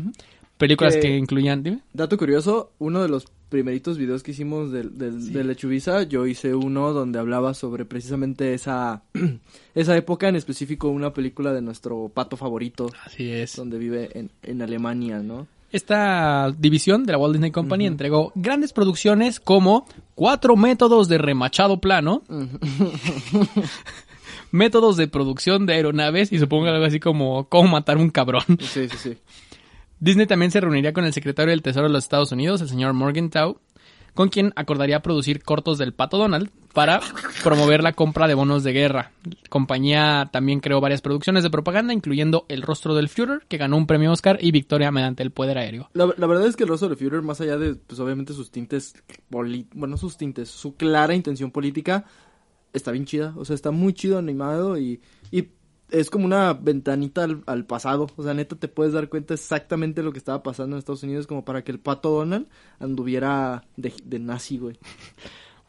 A: Películas
B: Que-
A: que incluían... dime.
B: Dato curioso, uno de los primeritos videos que hicimos del, del, de Lechubiza, yo hice uno donde hablaba sobre precisamente esa, <clears throat> esa época, en específico una película de nuestro pato favorito,
A: Así es.
B: donde vive en, en Alemania, ¿no?
A: Esta división de la Walt Disney Company entregó grandes producciones como Cuatro métodos de remachado plano, <laughs> métodos de producción de aeronaves y supongo algo así como cómo matar un cabrón.
B: Sí, sí, sí.
A: Disney también se reuniría con el secretario del Tesoro de los Estados Unidos, el señor Morgenthau, con quien acordaría producir cortos del Pato Donald para promover la compra de bonos de guerra. La compañía también creó varias producciones de propaganda, incluyendo El rostro del Führer, que ganó un premio Oscar, y Victoria mediante el poder aéreo.
B: La, la verdad es que el rostro de Führer, más allá de, pues obviamente sus tintes, bueno, sus tintes, su clara intención política, está bien chida. O sea, está muy chido animado y, y es como una ventanita al, al pasado. O sea, neta, te puedes dar cuenta exactamente lo que estaba pasando en Estados Unidos como para que el pato Donald anduviera de, de nazi, güey.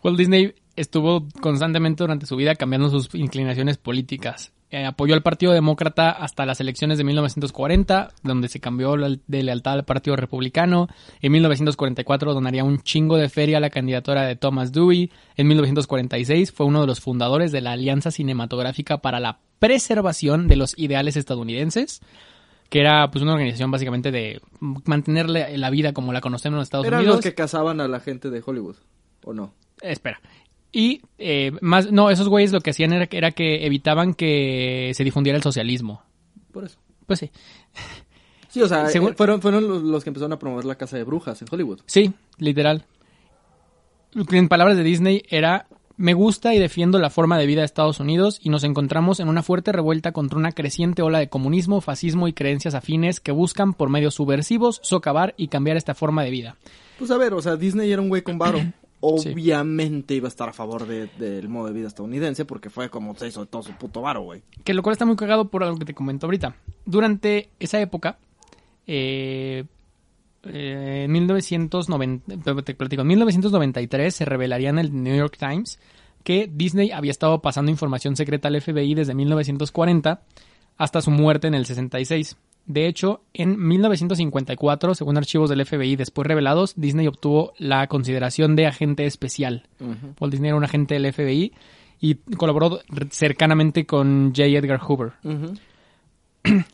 A: Walt Disney estuvo constantemente durante su vida cambiando sus inclinaciones políticas. Eh, apoyó al Partido Demócrata hasta las elecciones de 1940, donde se cambió de lealtad al Partido Republicano. En 1944 donaría un chingo de feria a la candidatura de Thomas Dewey. En 1946 fue uno de los fundadores de la Alianza Cinematográfica para la Preservación de los Ideales Estadounidenses, que era pues una organización básicamente de mantener la, vida como la conocemos en los Estados
B: Eran
A: Unidos.
B: los que cazaban a la gente de Hollywood, ¿o no?
A: Espera. Y eh, más, no, esos güeyes lo que hacían era, era que evitaban que se difundiera el socialismo.
B: Por eso.
A: Pues sí.
B: Sí, o sea,
A: Según-
B: eh, fueron, fueron los, los que empezaron a promover la casa de brujas en Hollywood.
A: Sí, literal. En palabras de Disney era, me gusta y defiendo la forma de vida de Estados Unidos y nos encontramos en una fuerte revuelta contra una creciente ola de comunismo, fascismo y creencias afines que buscan por medios subversivos socavar y cambiar esta forma de vida.
B: Pues a ver, o sea, Disney era un güey con varo. Obviamente iba a estar a favor de- del modo de vida estadounidense porque fue como se hizo de todo su puto varo, güey.
A: Que lo cual está muy cagado por algo que te comento ahorita. Durante esa época, eh, eh, en 1990, te- te platico, en 1993 se revelaría en el New York Times que Disney había estado pasando información secreta al FBI desde 1940 hasta su muerte en el 66. De hecho, en 1954, según archivos del FBI después revelados, Disney obtuvo la consideración de agente especial. Walt Disney era un agente del FBI y colaboró cercanamente con J. Edgar Hoover. <clears throat>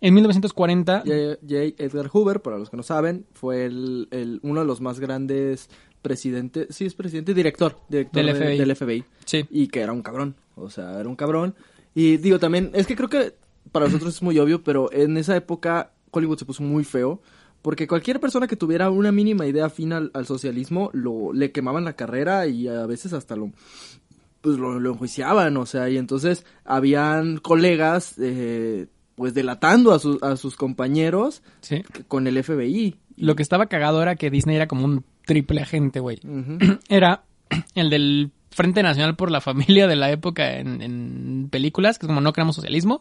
A: En 1940,
B: J. J. Edgar Hoover, para los que no saben, fue el, el- uno de los más grandes presidentes, sí es presidente, director, director
A: Del
B: de-
A: FBI.
B: del FBI.
A: sí,
B: Y que era un cabrón, o sea, era un cabrón. Y digo también, es que creo que para nosotros es muy obvio, pero en esa época Hollywood se puso muy feo. Porque cualquier persona que tuviera una mínima idea afín al, al socialismo, lo, le quemaban la carrera y a veces hasta lo, pues lo, lo enjuiciaban, o sea, y entonces habían colegas, eh, pues delatando a, sus a sus compañeros
A: sí.
B: con el FBI.
A: Lo que estaba cagado era que Disney era como un triple agente, güey. <clears throat> Era el del Frente Nacional por la Familia de la época en, en películas, que es como no creamos socialismo.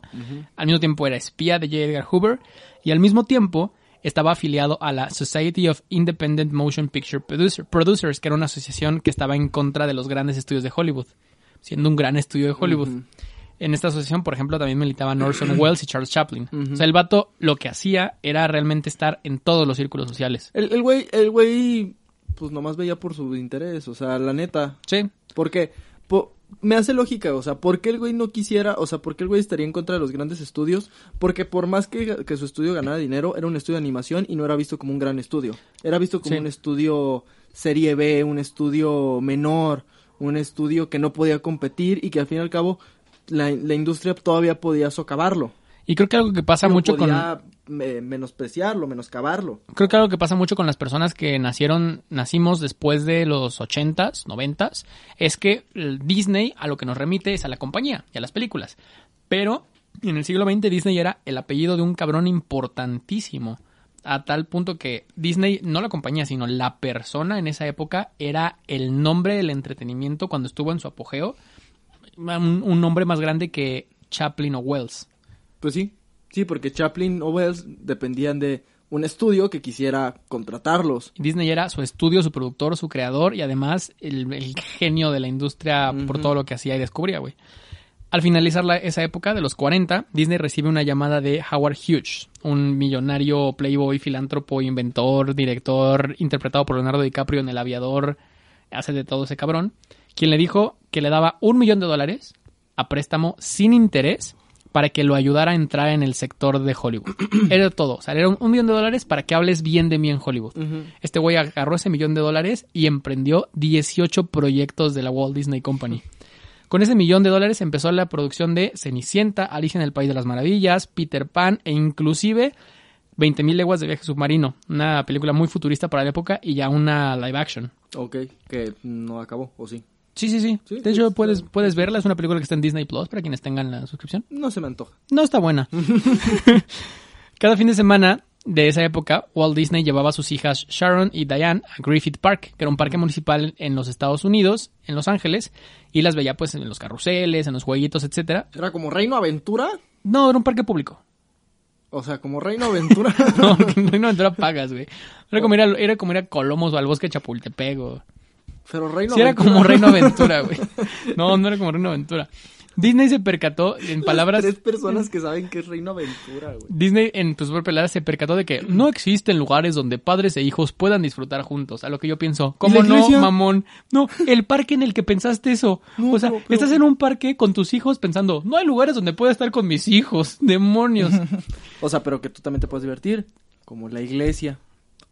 A: Al mismo tiempo era espía de J. Edgar Hoover. Y al mismo tiempo estaba afiliado a la Society of Independent Motion Picture Producer- Producers, que era una asociación que estaba en contra de los grandes estudios de Hollywood, siendo un gran estudio de Hollywood. En esta asociación, por ejemplo, también militaban Orson <clears throat> Welles y Charles Chaplin. O sea, el vato lo que hacía era realmente estar en todos los círculos sociales.
B: El el güey, el güey, pues nomás veía por su interés, o sea, la neta.
A: Sí,
B: Porque po- me hace lógica, o sea, ¿por qué el güey no quisiera, o sea, por qué el güey estaría en contra de los grandes estudios? Porque por más que, que su estudio ganara dinero, era un estudio de animación y no era visto como un gran estudio. Era visto como
A: Sí.
B: un estudio serie B, un estudio menor, un estudio que no podía competir y que al fin y al cabo la, la industria todavía podía socavarlo.
A: Y creo que algo que pasa
B: No
A: mucho con
B: podía me- menospreciarlo, menoscabarlo.
A: creo que algo que pasa mucho con las personas que nacieron nacimos después de los 80s, 90s, es que el Disney a lo que nos remite es a la compañía y a las películas. Pero en el siglo XX Disney era el apellido de un cabrón importantísimo. A tal punto que Disney, no la compañía, sino la persona en esa época era el nombre del entretenimiento cuando estuvo en su apogeo. Un, un nombre más grande que Chaplin o Wells.
B: Pues sí, sí, porque Chaplin o Wells dependían de un estudio que quisiera contratarlos.
A: Disney era su estudio, su productor, su creador y además el, el genio de la industria por todo lo que hacía y descubría, güey. Al finalizar la- esa época de los 40, Disney recibe una llamada de Howard Hughes, un millonario playboy, filántropo, inventor, director, interpretado por Leonardo DiCaprio en El Aviador, hace de todo ese cabrón, quien le dijo que le daba un millón de dólares a préstamo sin interés para que lo ayudara a entrar en el sector de Hollywood. <clears throat> Era todo, o sea, era un, un millón de dólares para que hables bien de mí en Hollywood. Este güey agarró ese millón de dólares y emprendió 18 proyectos de la Walt Disney Company. Con ese millón de dólares empezó la producción de Cenicienta, Alicia en el País de las Maravillas, Peter Pan e inclusive 20.000 leguas de viaje submarino, una película muy futurista para la época y ya una live action.
B: Ok, que no acabó, ¿o sí?
A: Sí, sí, sí.
B: Sí,
A: de hecho, puedes, puedes verla, es una película que está en Disney Plus para quienes tengan la suscripción.
B: No se me antoja.
A: No está buena. <laughs> Cada fin de semana de esa época, Walt Disney llevaba a sus hijas Sharon y Diane a Griffith Park, que era un parque municipal en los Estados Unidos, en Los Ángeles, y las veía pues en los carruseles, en los jueguitos, etcétera.
B: ¿Era como Reino Aventura?
A: No, era un parque público.
B: O sea, como Reino Aventura. <laughs>
A: No, que no, no te la pagas, güey. Era como ir a, era como ir a Colomos o al bosque de Chapultepec o...
B: Pero Reino
A: Sí, era como Reino Aventura, <laughs> güey. No, no era como Reino Aventura. Disney se percató, en palabras...
B: Tres personas que saben que es Reino Aventura, güey.
A: Disney en tus palabras se percató de que no existen lugares donde padres e hijos puedan disfrutar juntos. A lo que yo pienso, ¿cómo no, mamón? No, el parque en el que pensaste eso.
B: No,
A: o sea,
B: pero- pero-
A: estás en un parque con tus hijos pensando, no hay lugares donde pueda estar con mis hijos. Demonios. <laughs>
B: O sea, pero que tú también te puedes divertir. Como la iglesia.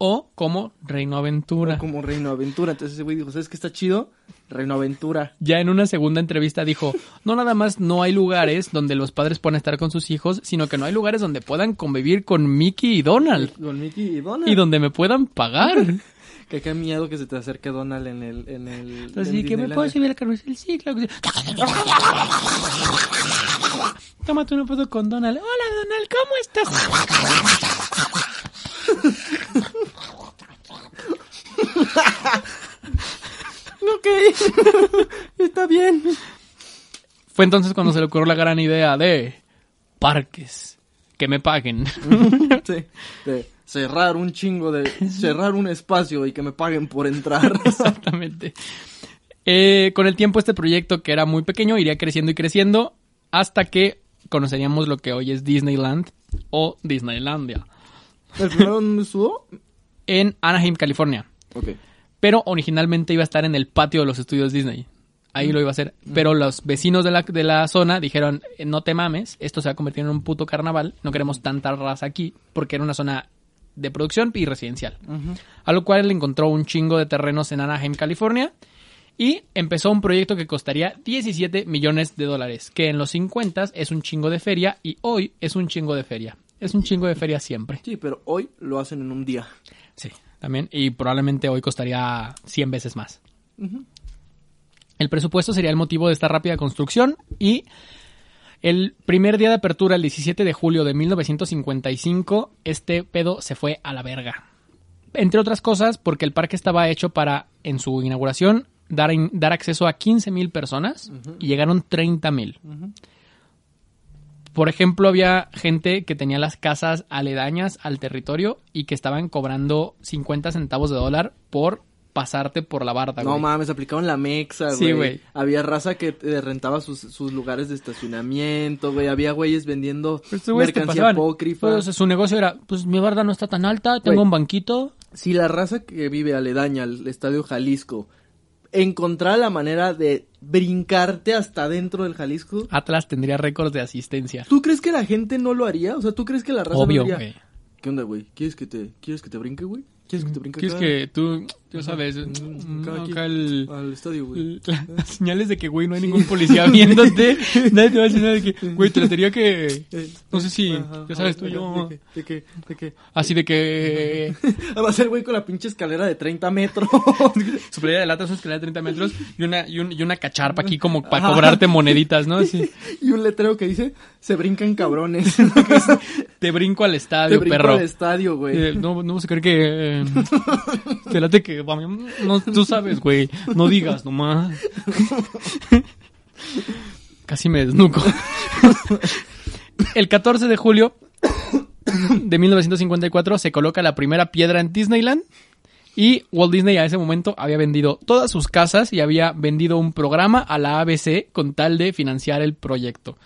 A: O como Reino Aventura.
B: O como Reino Aventura. Entonces ese güey dijo, ¿sabes qué está chido? Reino Aventura.
A: Ya en una segunda entrevista dijo, no nada más no hay lugares donde los padres puedan estar con sus hijos, sino que no hay lugares donde puedan convivir con Mickey y Donald.
B: Con Mickey y Donald.
A: Y donde me puedan pagar. <laughs>
B: Que qué miedo que se te acerque Donald en el... En el
A: Así
B: en
A: que me puedo subir al carrusel, sí, claro que sí. Tómate una foto con Donald. Hola Donald, ¿cómo estás? <laughs> <laughs>
B: Ok. <laughs> Está bien.
A: Fue entonces cuando se le ocurrió la gran idea de parques. Que me paguen. <laughs>
B: Sí. De cerrar un chingo de... Cerrar un espacio y que me paguen por entrar.
A: Exactamente. Eh, con el tiempo este proyecto, que era muy pequeño, iría creciendo y creciendo hasta que conoceríamos lo que hoy es Disneyland o Disneylandia.
B: ¿El primero dónde estuvo?
A: En Anaheim, California. Pero originalmente iba a estar en el patio de los estudios Disney. Ahí lo iba a hacer. Pero los vecinos de la, de la zona dijeron, "Eh, no te mames, esto se va a convertir en un puto carnaval. No queremos tanta raza aquí porque era una zona de producción y residencial. A lo cual le encontró un chingo de terrenos en Anaheim, California. Y empezó un proyecto que costaría 17 millones de dólares. Que en los 50 es un chingo de feria y hoy es un chingo de feria. Es un chingo de feria siempre.
B: Sí, pero hoy lo hacen en un día.
A: Sí, también. Y probablemente hoy costaría 100 veces más. El presupuesto sería el motivo de esta rápida construcción y el primer día de apertura, el 17 de julio de 1955, este pedo se fue a la verga. entre otras cosas, porque el parque estaba hecho para, en su inauguración, dar, in- dar acceso a 15 mil personas y llegaron 30 mil. Por ejemplo, había gente que tenía las casas aledañas al territorio y que estaban cobrando 50 centavos de dólar por pasarte por la barda,
B: No
A: güey.
B: mames, aplicaron la mexa, güey.
A: Sí, güey.
B: Había raza que eh, rentaba sus, sus lugares de estacionamiento, güey. Había güeyes vendiendo
A: te
B: mercancía apócrifa.
A: Pues, o sea, su negocio era, pues mi barda no está tan alta, tengo un banquito.
B: Si la raza que vive aledaña al Estadio Jalisco encontrara la manera de brincarte hasta dentro del Jalisco,
A: Atlas tendría récords de asistencia.
B: ¿tú crees que la gente no lo haría? O sea, ¿tú crees que la raza
A: Obvio,
B: no haría? ¿Qué onda, güey? ¿Quieres que te, ¿quieres que te brinque, güey? ¿Quieres que te brinque
A: ¿Quieres
B: acá?
A: que tú, tú sabes,
B: Mm, acá, aquí,
A: acá el,
B: al estadio, güey.
A: el- las señales de que, güey, no hay ningún policía viéndote. <laughs> Nadie te va a decir nada de que, güey, te la tenía que,
B: Eh,
A: no sé si,
B: ajá,
A: ya sabes tú,
B: ajá,
A: yo,
B: ¿De qué? ¿De qué?
A: así de que, <laughs>
B: Va a ser güey con la pinche escalera de 30 metros. <laughs>
A: su playa de lata es una escalera de 30 metros y una, y, un- y una cacharpa aquí como para cobrarte moneditas, ¿no? Así,
B: y un letrero que dice, se brincan cabrones.
A: Te brinco al
B: Te
A: estadio,
B: brinco
A: perro.
B: al estadio, güey.
A: Eh, no, no vas a creer que. Eh, te late que. No, tú sabes, güey. No digas nomás. Casi me desnuco. El 14 de julio de 1954 se coloca la primera piedra en Disneyland. Y Walt Disney a ese momento había vendido todas sus casas y había vendido un programa a la ABC con tal de financiar el proyecto.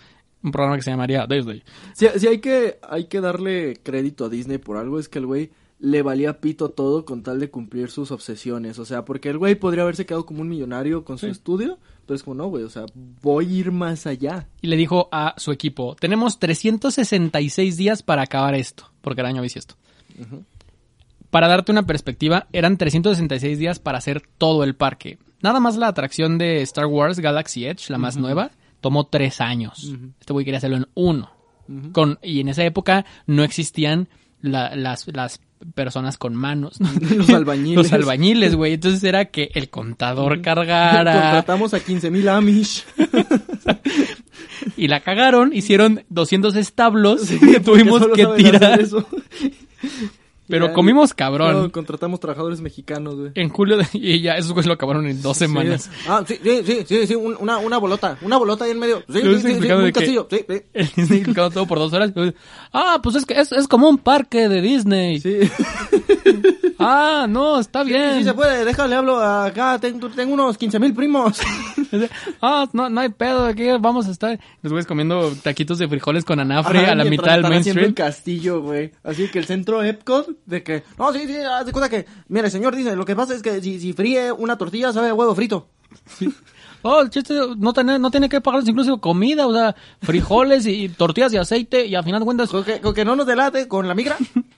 A: Un programa que se llamaría Disney.
B: Si, si hay que hay que darle crédito a Disney por algo es que el güey le valía pito todo con tal de cumplir sus obsesiones, o sea, porque el güey podría haberse quedado como un millonario con su
A: Sí.
B: estudio, pero es como no, güey, o sea, voy a ir más allá.
A: y le dijo a su equipo, tenemos 366 días para acabar esto, porque el año bisiesto. Para darte una perspectiva, eran 366 días para hacer todo el parque. Nada más la atracción de Star Wars Galaxy Edge, la más nueva, tomó tres años. Este güey quería hacerlo en uno. Con, y en esa época no existían la- las, las personas con manos. <laughs> ¿no?
B: Los albañiles.
A: Los albañiles, güey. Entonces era que el contador cargara. <laughs>
B: Contratamos a 15 mil Amish. <laughs>
A: y la cagaron, hicieron 200 establos
B: Sí,
A: que tuvimos que tirar.
B: eso.
A: Pero
B: Ya,
A: comimos
B: No,
A: cabrón.
B: contratamos trabajadores mexicanos, güey.
A: En julio de- <laughs> y ya esos güeyes lo acabaron en dos semanas.
B: Sí. Ah, sí, sí, sí, sí, sí, un- una, una bolota, una bolota ahí en medio. Sí, sí, sí, sí, un castillo, sí, sí. <laughs>
A: El Disney explicando todo por dos horas. Ah, pues es que es, es como un parque de Disney.
B: Sí. <laughs>
A: Ah, no, está bien.
B: Sí se puede, déjale, hablo acá, tengo, tengo unos 15 mil primos.
A: Ah, no, no hay pedo, aquí vamos a estar. Los güeyes comiendo taquitos de frijoles con anafre
B: Ajá,
A: a la mitad del Main
B: haciendo
A: Street.
B: el castillo, güey. Así que el centro Epcot, de que, no, sí, sí, haz de cuenta que, mire, señor, dice, lo que pasa es que si, si fríe una tortilla sabe a huevo frito.
A: Oh, el chiste no tiene, no tiene que pagarles incluso comida, o sea, frijoles y tortillas de aceite y al final de cuentas,
B: Con que, con que no nos delate con la migra. <laughs>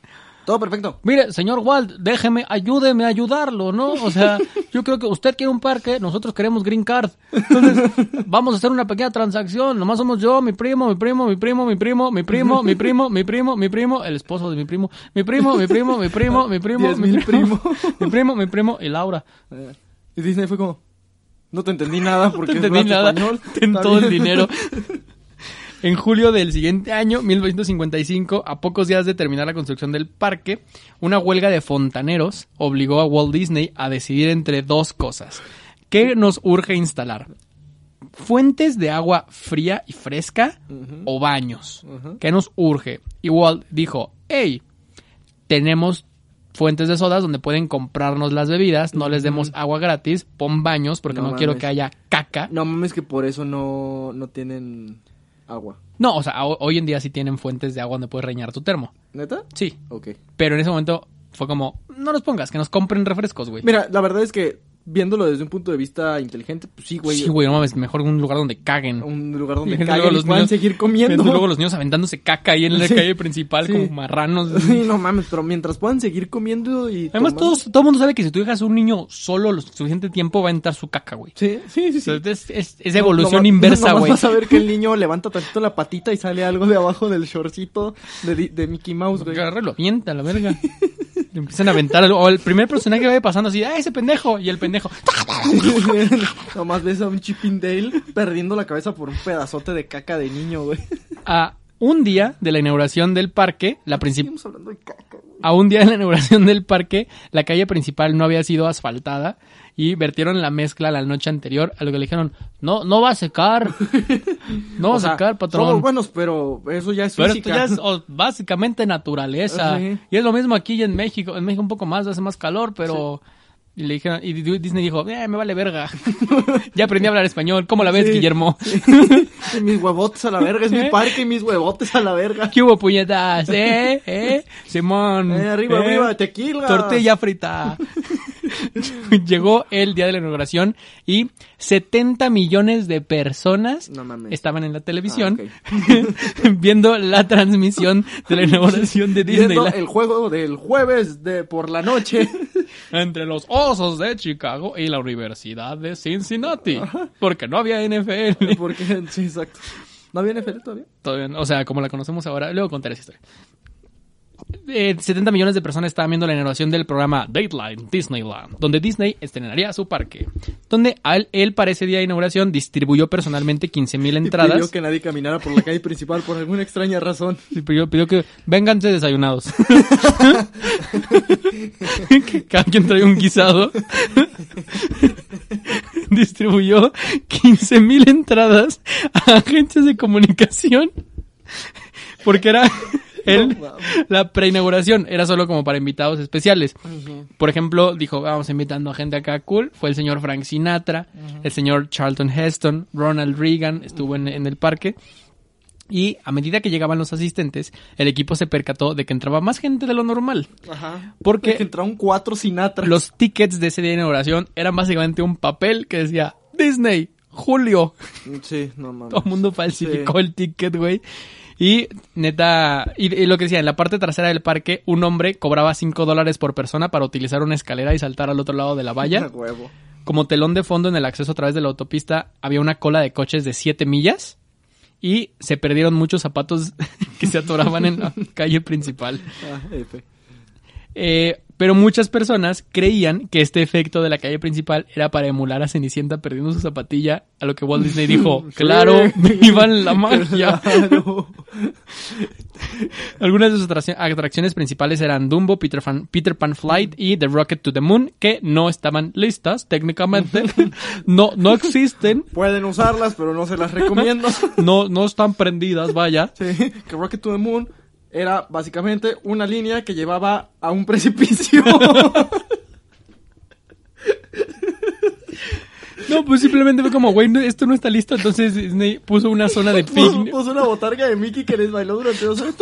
B: Todo perfecto.
A: mire, señor Walt, déjeme, ayúdeme a ayudarlo, ¿no? O sea, yo creo que usted quiere un parque, nosotros queremos green card. Entonces, vamos a hacer una pequeña transacción, nomás somos yo, mi primo, mi primo, mi primo, mi primo, mi primo, mi primo, mi primo, mi primo, el esposo de mi primo, mi primo, mi primo, mi primo, mi primo, mi primo, mi primo, mi primo y Laura.
B: Eh, Y Disney fue como, no te entendí nada porque
A: No entendí
B: hablas
A: nada. Ten todo el dinero. En julio del siguiente año, 1955, a pocos días de terminar la construcción del parque, una huelga de fontaneros obligó a Walt Disney a decidir entre dos cosas. ¿Qué nos urge instalar? ¿Fuentes de agua fría y fresca o baños? ¿Qué nos urge? Y Walt dijo, hey, tenemos fuentes de sodas donde pueden comprarnos las bebidas, no les demos agua gratis, pon baños porque
B: No
A: no, quiero que haya caca.
B: No mames que por eso no, no tienen agua.
A: No, o sea, ho- hoy en día sí tienen fuentes de agua donde puedes reñar tu termo.
B: ¿Neta?
A: Sí,
B: Ok.
A: pero en ese momento fue como, no los pongas, que nos compren refrescos, güey.
B: Mira, la verdad es que viéndolo desde un punto de vista inteligente, pues sí, güey.
A: sí, güey, no mames, mejor un lugar donde caguen.
B: Un lugar donde
A: Y <laughs> luego
B: caguen y puedan
A: niños-
B: seguir comiendo.
A: Luego los niños aventándose caca ahí en la
B: Sí.
A: calle principal
B: Sí.
A: como marranos. <laughs>
B: Sí, no mames, pero mientras puedan seguir comiendo y...
A: Además,
B: tomando-
A: todos, todo el mundo sabe que si tú dejas a un niño solo lo suficiente tiempo va a entrar su caca, güey.
B: Sí, sí, sí. sí.
A: Entonces, es, es evolución
B: No- no-
A: inversa, güey.
B: vas a ver que el <laughs> niño levanta tantito la patita y sale algo de abajo del shortcito de, Mickey Mouse, güey.
A: Agarra lo avienta, la verga. Le empiezan a aventar. algo. O el primer personaje que vaya pasando así, ¡ah, ese pendejo! Y el pendejo, <laughs>
B: Nomás ves a un Chippendale perdiendo la cabeza por un pedazote de caca de niño, güey.
A: a un día de la inauguración del parque, la principal... A un día de la inauguración del parque, la calle principal no había sido asfaltada y vertieron la mezcla la noche anterior, a lo que le dijeron, no, no va a secar, <laughs> no va
B: O
A: a
B: sea,
A: secar, patrón.
B: Somos buenos, pero eso ya es
A: Pero
B: física.
A: esto ya es básicamente naturaleza.
B: Sí.
A: Y es lo mismo aquí y en México. En México un poco más, hace más calor, pero... Y le dijeron, y Disney dijo, eh, me vale verga. <laughs> ya aprendí a hablar español. ¿Cómo la ves,
B: Sí.
A: Guillermo? <laughs>
B: Mis huevotes a la verga, es mi parque y mis huevotes a la verga.
A: ¿Qué hubo, puñetas? ¿Eh? ¿Eh? <laughs> Simón.
B: Eh, arriba,
A: ¿eh?
B: arriba, tequila.
A: Tortilla frita. <laughs> Llegó el día de la inauguración y 70 millones de personas
B: No
A: estaban en la televisión
B: Ah, <laughs>
A: viendo la transmisión de la inauguración de Disneyland.
B: el juego del jueves de por la noche. <laughs>
A: entre los Osos de Chicago y la Universidad de Cincinnati. Porque no había NFL.
B: Porque, sí, exacto. ¿No había NFL todavía?
A: Todavía no- o sea, como la conocemos ahora. Luego contaré esa historia. Eh, 70 millones de personas estaban viendo la inauguración del programa Dateline Disneyland, donde Disney estrenaría su parque. Donde al- él, para ese día de inauguración, distribuyó personalmente 15.000
B: Y pidió
A: entradas.
B: que nadie caminara por la calle principal por alguna extraña razón. <laughs>
A: Pidió, pidió que vénganse desayunados. <laughs> que cada quien trae un guisado. Distribuyó 15.000 entradas a agencias de comunicación. Porque era el, <laughs> la preinauguración. Era solo como para invitados especiales. Por ejemplo, dijo, vamos invitando a gente acá cool. Fue el señor Frank Sinatra, el señor Charlton Heston, Ronald Reagan estuvo en, en el parque. Y a medida que llegaban los asistentes, el equipo se percató de que entraba más gente de lo normal.
B: Ajá.
A: Porque-
B: Que entraron cuatro Sinatra.
A: Los tickets de ese día de inauguración eran básicamente un papel que decía Disney, Julio.
B: Sí, no mames.
A: Todo el mundo falsificó
B: Sí.
A: el ticket, güey. Y neta, y, y lo que decía, en la parte trasera del parque, un hombre cobraba 5 dólares por persona para utilizar una escalera y saltar al otro lado de la valla. <laughs>
B: huevo.
A: Como telón de fondo en el acceso a través de la autopista había una cola de coches de 7 millas y se perdieron muchos zapatos <laughs> que se atoraban en la calle principal.
B: Ah, F.
A: Eh, pero muchas personas creían que este efecto de la calle principal era para emular a Cenicienta perdiendo su zapatilla, a lo que Walt Disney <laughs> dijo, claro, <laughs> vivan la magia.
B: Claro. <laughs>
A: Algunas de sus atrac- atracciones principales eran Dumbo, Peter, Pan, Peter Pan Flight y The Rocket to the Moon, que no estaban listas técnicamente, no, no existen,
B: Pueden usarlas, pero no se las recomiendo.
A: no, no están prendidas, vaya.
B: Sí, que Rocket to the Moon era básicamente una línea que llevaba a un <laughs> precipicio.
A: No, pues simplemente fue como, güey, no, esto no está listo, entonces Disney puso una zona de
B: puso,
A: picnic.
B: puso una botarga de Mickey que les bailó durante dos horas.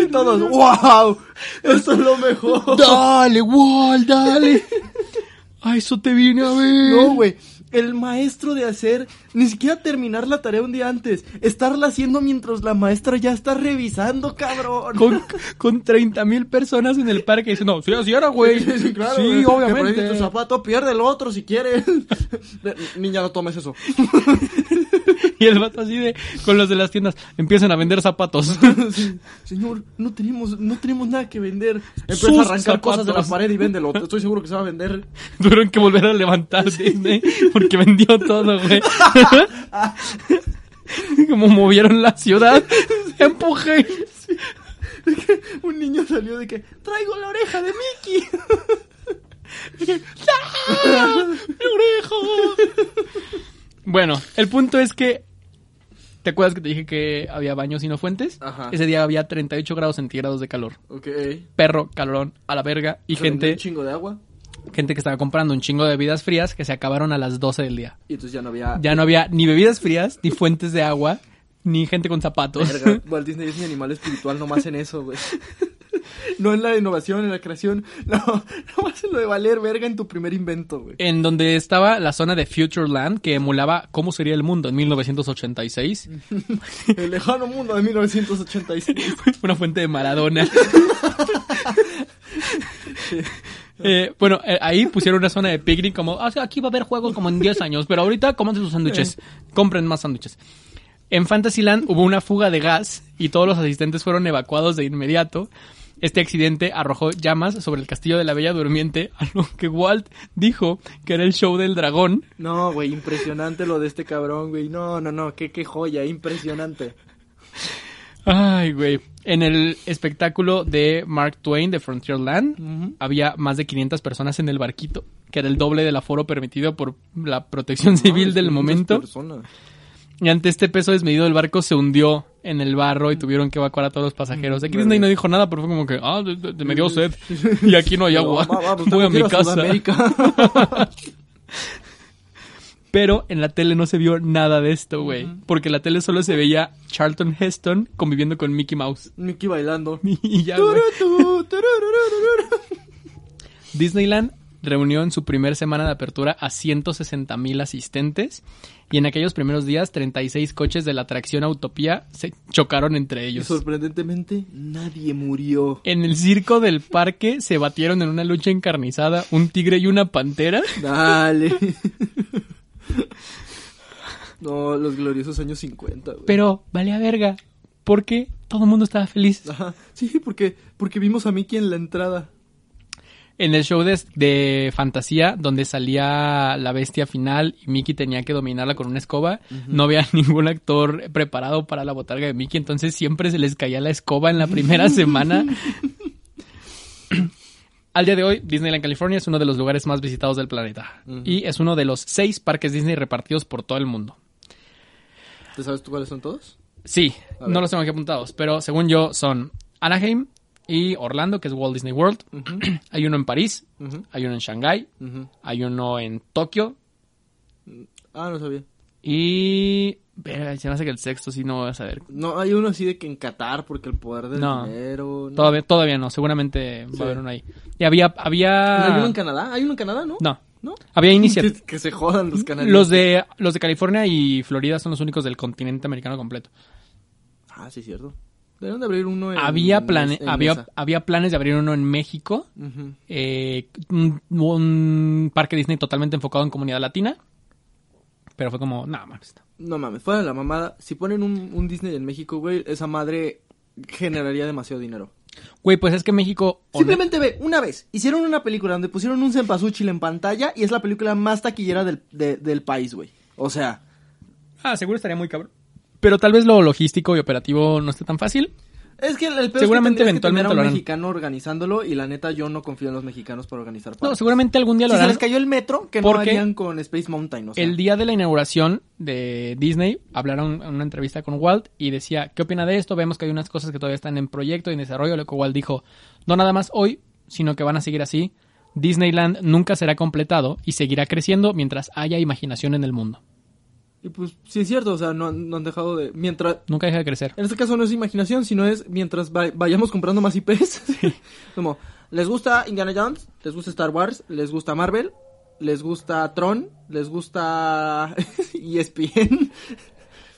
B: Y todos, wow, esto es lo mejor.
A: Dale, Walt, dale. A eso te vine a ver.
B: No, güey. El maestro de hacer, ni siquiera terminar la tarea un día antes, estarla haciendo mientras la maestra ya está revisando, cabrón.
A: Con, con 30 mil personas en el parque. Dice, no, sí, así era, güey.
B: Sí, <laughs> sí, claro,
A: Sí, obviamente.
B: tu zapato, pierde el otro si quieres. <laughs> Niña, no tomes eso. <laughs> <laughs>
A: Y el vato así de, con los de las tiendas, empiezan a vender zapatos. <laughs>
B: Sí, Señor, no tenemos, no tenemos nada que vender.
A: Sus
B: Empieza a arrancar cosas de la pared y véndelo. <laughs> Estoy seguro que se va a vender.
A: Tuvieron que volver a levantar Disney porque vendió todo, güey. Como movieron la ciudad, empujé.
B: Un niño salió de que traigo la oreja de Mickey.
A: ¡Ah! ¡Mi oreja! Bueno, el punto es que. ¿Te acuerdas que te dije que había baños y no fuentes?
B: Ajá.
A: Ese día había 38 grados centígrados de calor.
B: Ok.
A: Perro, calorón, a la verga. Y gente,
B: Un chingo de agua.
A: gente que estaba comprando un chingo de bebidas frías que se acabaron a las 12 del día.
B: Y entonces ya no había.
A: Ya no había ni bebidas frías, ni fuentes de agua, ni gente con zapatos.
B: Verga, <laughs> Walt Disney es mi animal espiritual, nomás en eso, güey. <laughs> No en la innovación, en la creación. No, <laughs> nomás en lo de valer verga en tu primer invento, güey.
A: En donde estaba la zona de Futureland que emulaba cómo sería el mundo en 1986. <laughs>
B: El lejano mundo de 1986.
A: Una fuente de Maradona. Eh, bueno, eh, ahí pusieron una zona de picnic como, "Ah, aquí va a haber juegos como en 10 años, pero ahorita cómanse sus sándwiches, compren más sándwiches. En Fantasyland hubo una fuga de gas y todos los asistentes fueron evacuados de inmediato. Este accidente arrojó llamas sobre el castillo de la Bella Durmiente, <laughs> a lo que Walt dijo que era el show del dragón.
B: No, güey, impresionante lo de este cabrón, güey. No, no, no, qué, qué joya, impresionante.
A: Ay, güey. En el espectáculo de Mark Twain de Frontierland había más de 500 personas en el barquito, que era el doble del aforo permitido por la protección <laughs> civil del
B: 500
A: momento.
B: personas.
A: Y ante este peso desmedido el barco se hundió en el barro y tuvieron que evacuar a todos los pasajeros. Aquí Disney no dijo nada, pero fue como que, ah, me dio sed y aquí no hay agua.
B: Pues <laughs>
A: Voy a mi casa. <laughs> Pero en la tele no se vio nada de esto, güey. Porque en la tele solo se veía Charlton Heston conviviendo con Mickey Mouse.
B: Mickey bailando. <laughs>
A: Y ya. Disneyland reunió en su primera semana de apertura a 160 mil asistentes y en aquellos primeros días 36 coches de la atracción Autopía se chocaron entre
B: Y
A: ellos.
B: sorprendentemente, nadie murió.
A: En el circo del parque se batieron en una lucha encarnizada un tigre y una pantera.
B: Dale. <laughs> No, los gloriosos años 50, güey.
A: Pero vale a verga, porque todo el mundo estaba feliz.
B: Ajá. Sí, porque, porque vimos a Mickey en la entrada.
A: En el show de, de fantasía, donde salía la bestia final y Mickey tenía que dominarla con una escoba, no había <laughs> ningún actor preparado para la botarga de Mickey, entonces siempre se les caía la escoba en la primera <laughs> semana. <clears throat> Al día de hoy, Disneyland California es uno de los lugares más visitados del planeta y es uno de los seis parques Disney repartidos por todo el mundo.
B: ¿Te sabes tú cuáles son todos?
A: Sí, no los tengo aquí apuntados, pero según yo son Anaheim y Orlando, que es Walt Disney World. <clears throat> Hay uno en París, hay uno en Shanghái, hay uno en Tokio
B: Ah, no sabía.
A: y... Se me hace que el sexto sí no voy a saber.
B: No, hay uno así de que en Qatar, porque el poder del
A: No.
B: dinero. ¿no?
A: Todavía, todavía no, seguramente va
B: Sí.
A: a haber uno ahí. Y había...
B: ¿No
A: había...
B: ¿Hay uno en Canadá? ¿Hay uno en Canadá, no?
A: No,
B: ¿No?
A: había iniciativas. <laughs>
B: Que, que se jodan los canadienses.
A: Los de, los de California y Florida son los únicos del continente americano completo.
B: Ah, sí, cierto. Deberían de abrir uno en...
A: había, plane,
B: en
A: había, había planes de abrir uno en México eh, un, un parque Disney totalmente enfocado en comunidad latina. Pero fue como, nada más.
B: No mames, fuera de la mamada. Si ponen un, un Disney en México, güey, esa madre generaría demasiado dinero.
A: Güey, pues es que México.
B: Simplemente ve, una vez, hicieron una película donde pusieron un cempasúchil en pantalla y es la película más taquillera del, de- del país, güey. O sea,
A: Ah, seguro estaría muy cabrón. Pero tal vez lo logístico y operativo no esté tan fácil.
B: es que el, el peor
A: Seguramente
B: es que tendrías que
A: eventualmente
B: tener a
A: lo
B: un
A: harán.
B: mexicano organizándolo y la neta yo no confío en los mexicanos para organizar
A: No, seguramente algún día lo
B: Si se
A: harán.
B: les cayó el metro, que no harían con Space Mountain, o sea.
A: El día de la inauguración de Disney hablaron en una entrevista con Walt y decía, ¿qué opina de esto? Vemos que hay unas cosas que todavía están en proyecto y en desarrollo, lo que Walt dijo, no nada más hoy, sino que van a seguir así. Disneyland nunca será completado y seguirá creciendo mientras haya imaginación en el mundo.
B: Y pues sí es cierto, o sea, no, han- no han dejado de... Mientras...
A: Nunca deja de crecer.
B: En este caso no es imaginación, sino es mientras va- vayamos comprando más IPs. <laughs> <laughs> Como, ¿les gusta Indiana Jones? ¿Les gusta Star Wars? ¿Les gusta Marvel? ¿Les gusta Tron? ¿Les gusta <laughs> ESPN?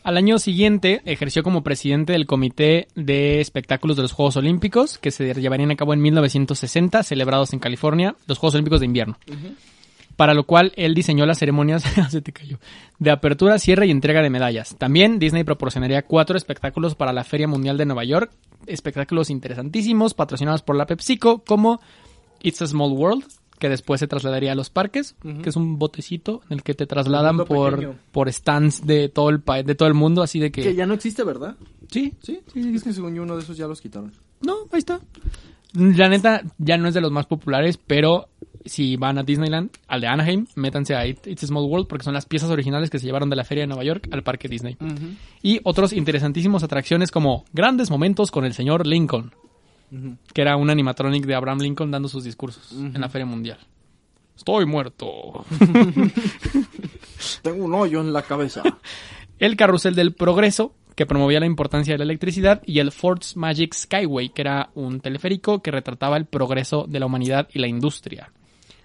A: Al año siguiente ejerció como presidente del Comité de Espectáculos de los Juegos Olímpicos, que se llevarían a cabo en 1960, celebrados en California, los Juegos Olímpicos de invierno. Para lo cual él diseñó las ceremonias <laughs> se te cayó, de apertura, cierre y entrega de medallas. También Disney proporcionaría cuatro espectáculos para la Feria Mundial de Nueva York, espectáculos interesantísimos patrocinados por la PepsiCo, como It's a Small World, que después se trasladaría a los parques, que es un botecito en el que te trasladan por,
B: pequeño.
A: por stands de todo el país, de todo el mundo, así de que,
B: Que ya no existe, ¿verdad?
A: sí,
B: Sí, sí, es que según yo uno de esos ya los quitaron.
A: no, ahí está. La neta, ya no es de los más populares, pero si van a Disneyland, al de Anaheim, métanse a It- It's a Small World porque son las piezas originales que se llevaron de la Feria de Nueva York al Parque Disney. Y otros interesantísimos atracciones como Grandes Momentos con el señor Lincoln, que era un animatronic de Abraham Lincoln dando sus discursos en la Feria Mundial. Estoy muerto. <laughs>
B: Tengo un hoyo en la cabeza. <laughs>
A: el Carrusel del Progreso, que promovía la importancia de la electricidad, y el Ford's Magic Skyway, que era un teleférico que retrataba el progreso de la humanidad y la industria.